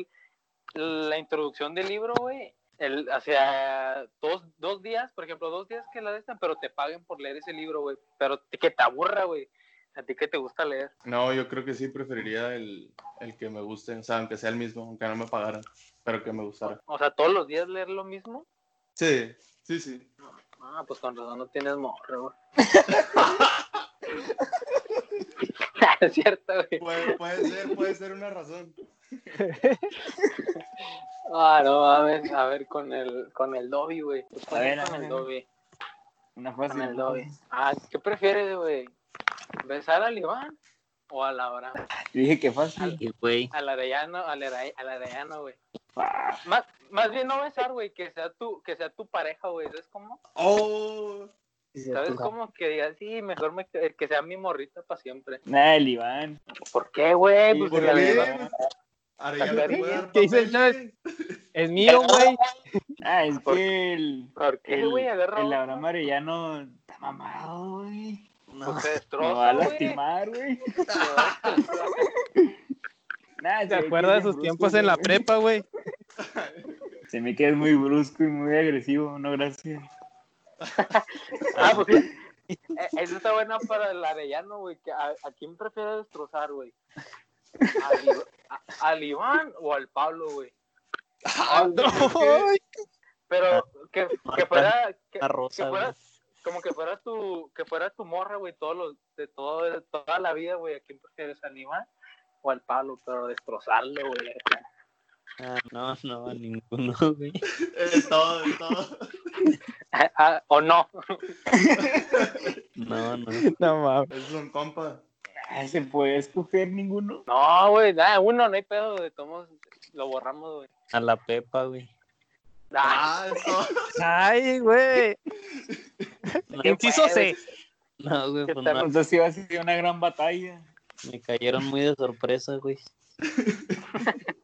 la introducción del libro, güey, el, o sea, dos, dos días, por ejemplo, dos días que la destan, pero te paguen por leer ese libro, güey. Pero te- que te aburra, güey. A ti que te gusta leer. No, yo creo que sí preferiría el, el que me guste, o sea, aunque sea el mismo, aunque no me pagaran, pero que me gustara. O sea, todos los días leer lo mismo. Sí, sí, sí. Ah, pues con razón no tienes morro, es cierto, güey. Puede, puede ser, puede ser una razón. Ah, no mames. A ver, con el, con el Dobby, güey. ¿Qué A ver, con el Dobby. Una Con fácil. el Dobby. Ah, ¿qué prefieres, güey? ¿Besar al Iván o a Laura? Dije que fácil. Güey, Al Arellano, al, Are- al Arellano, güey. Ah, Más, más bien no besar, güey, que sea tu, que sea tu pareja, güey. ¿Sabes cómo? Oh, ¿Sabes cómo? Que digas, sí, mejor me, que que sea mi morrita para siempre. Nah, el Iván. ¿Por qué, güey? Pues ¿por qué? ¿Qué dice el papeles. Es mío, güey. Ah, es ¿Por- que el. ¿Por qué, El, güey? Agarra el. Abraham Arellano está mamado, güey. no, Pues se Me destroza, va a güey. lastimar, güey. Se va a destrozar. Nah, ¿Se acuerda de sus tiempos en la prepa? güey? Se me queda muy brusco y muy agresivo, no gracias. Ah, pues sí. Eh, Eso está buena para el Arellano, güey. ¿A, a quién prefiere destrozar, güey? ¿Al, a- ¿Al Iván o al Pablo, güey? Ah, no, Pero que, que fuera, que, rosa, que fuera, güey. como que fuera tu, que fuera tu morra, güey, todos los, de todo, de toda la vida, güey. ¿A quién prefieres, al Iván o al Pablo? Pero destrozarlo, güey. Ah, no, no, a ninguno, güey. Es todo, es todo. Ah, o no. No, no. No mames. Es un compa. Ah, ¿Se puede escoger ninguno? No, güey, nada, uno, no hay pedo, de tomos, lo borramos, güey. A la Pepa, güey. Ah, Ah, es todo. Ay, güey. No, Inciso C. no, güey, ¿Qué pues no, Entonces va a ser una gran batalla. Me cayeron muy de sorpresa, güey.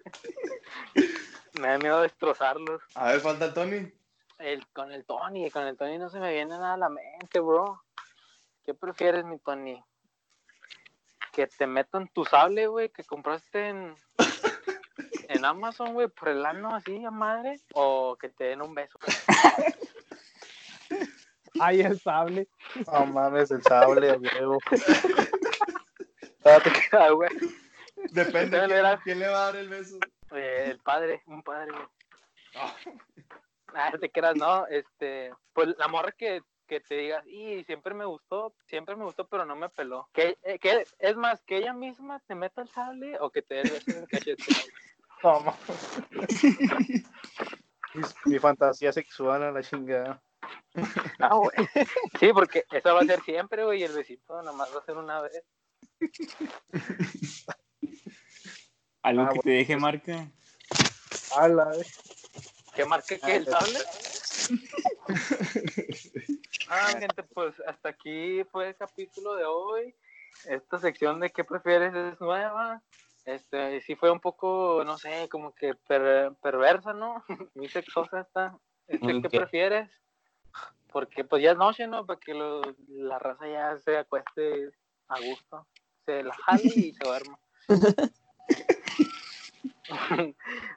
me da miedo destrozarlos. A ver, falta Tony. El, con el Tony, con el Tony no se me viene nada a la mente, bro. ¿Qué prefieres, mi Tony? Que te metan tu sable, güey, que compraste en, en Amazon, güey, por el ano así, a madre. O que te den un beso. Ay, el sable. No mames, el sable, a huevo. Ah, güey. Depende quién, le va a dar el beso. Eh, el padre, un padre, güey. Ah. Ah, te creas, no, este, pues la morra que, que te diga, y siempre me gustó, siempre me gustó, pero no me peló. Que, eh, que es más, que ella misma te meta el sable o que te dé el beso en el cachete. Mames. Mi- Mi fantasía sexual a la chingada. Ah, güey. Sí, porque eso va a ser siempre, güey, y el besito nomás va a ser una vez. Algo Ah, que te deje marca. Ala, eh. ¿Qué marque que el sable? Ah, gente, pues hasta aquí fue el capítulo de hoy. Esta sección de qué prefieres es nueva. Este, sí fue un poco, no sé, como que per- perversa, ¿no? Muy sexosa esta. Este, ¿qué Ok. prefieres? Porque pues ya es noche, ¿no? Para que lo- la raza ya se acueste a gusto. Se la jale y se duerma.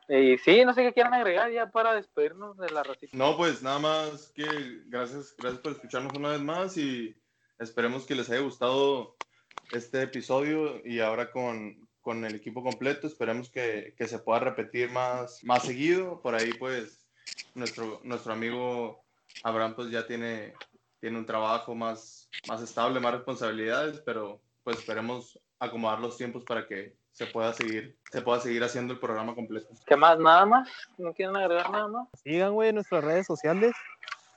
y sí, no sé qué quieran agregar ya para despedirnos de la racita. No, pues nada más que gracias, gracias por escucharnos una vez más y esperemos que les haya gustado este episodio y ahora con, con el equipo completo esperemos que, que se pueda repetir más, más seguido. Por ahí pues nuestro, nuestro amigo Abraham pues ya tiene, tiene un trabajo más, más estable, más responsabilidades, pero pues esperemos acomodar los tiempos para que se pueda seguir, se pueda seguir haciendo el programa completo. ¿Qué más? ¿Nada más? ¿No quieren agregar nada más? Sigan, güey, en nuestras redes sociales.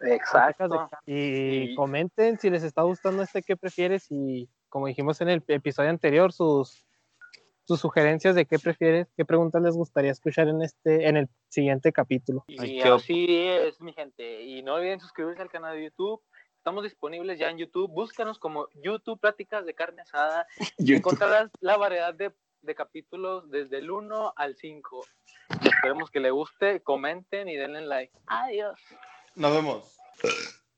Exacto. Y Y- comenten si les está gustando este qué prefieres y como dijimos en el episodio anterior, sus, sus sugerencias de qué prefieres, qué preguntas les gustaría escuchar en este, en el siguiente capítulo. Y Ay, así es, mi gente. Y no olviden suscribirse al canal de YouTube, estamos disponibles ya en YouTube. Búscanos como YouTube Pláticas de Carne Asada. YouTube. Encontrarás la variedad de, de capítulos desde el 1 al 5. Esperemos que le guste, comenten y denle like. Adiós. Nos vemos.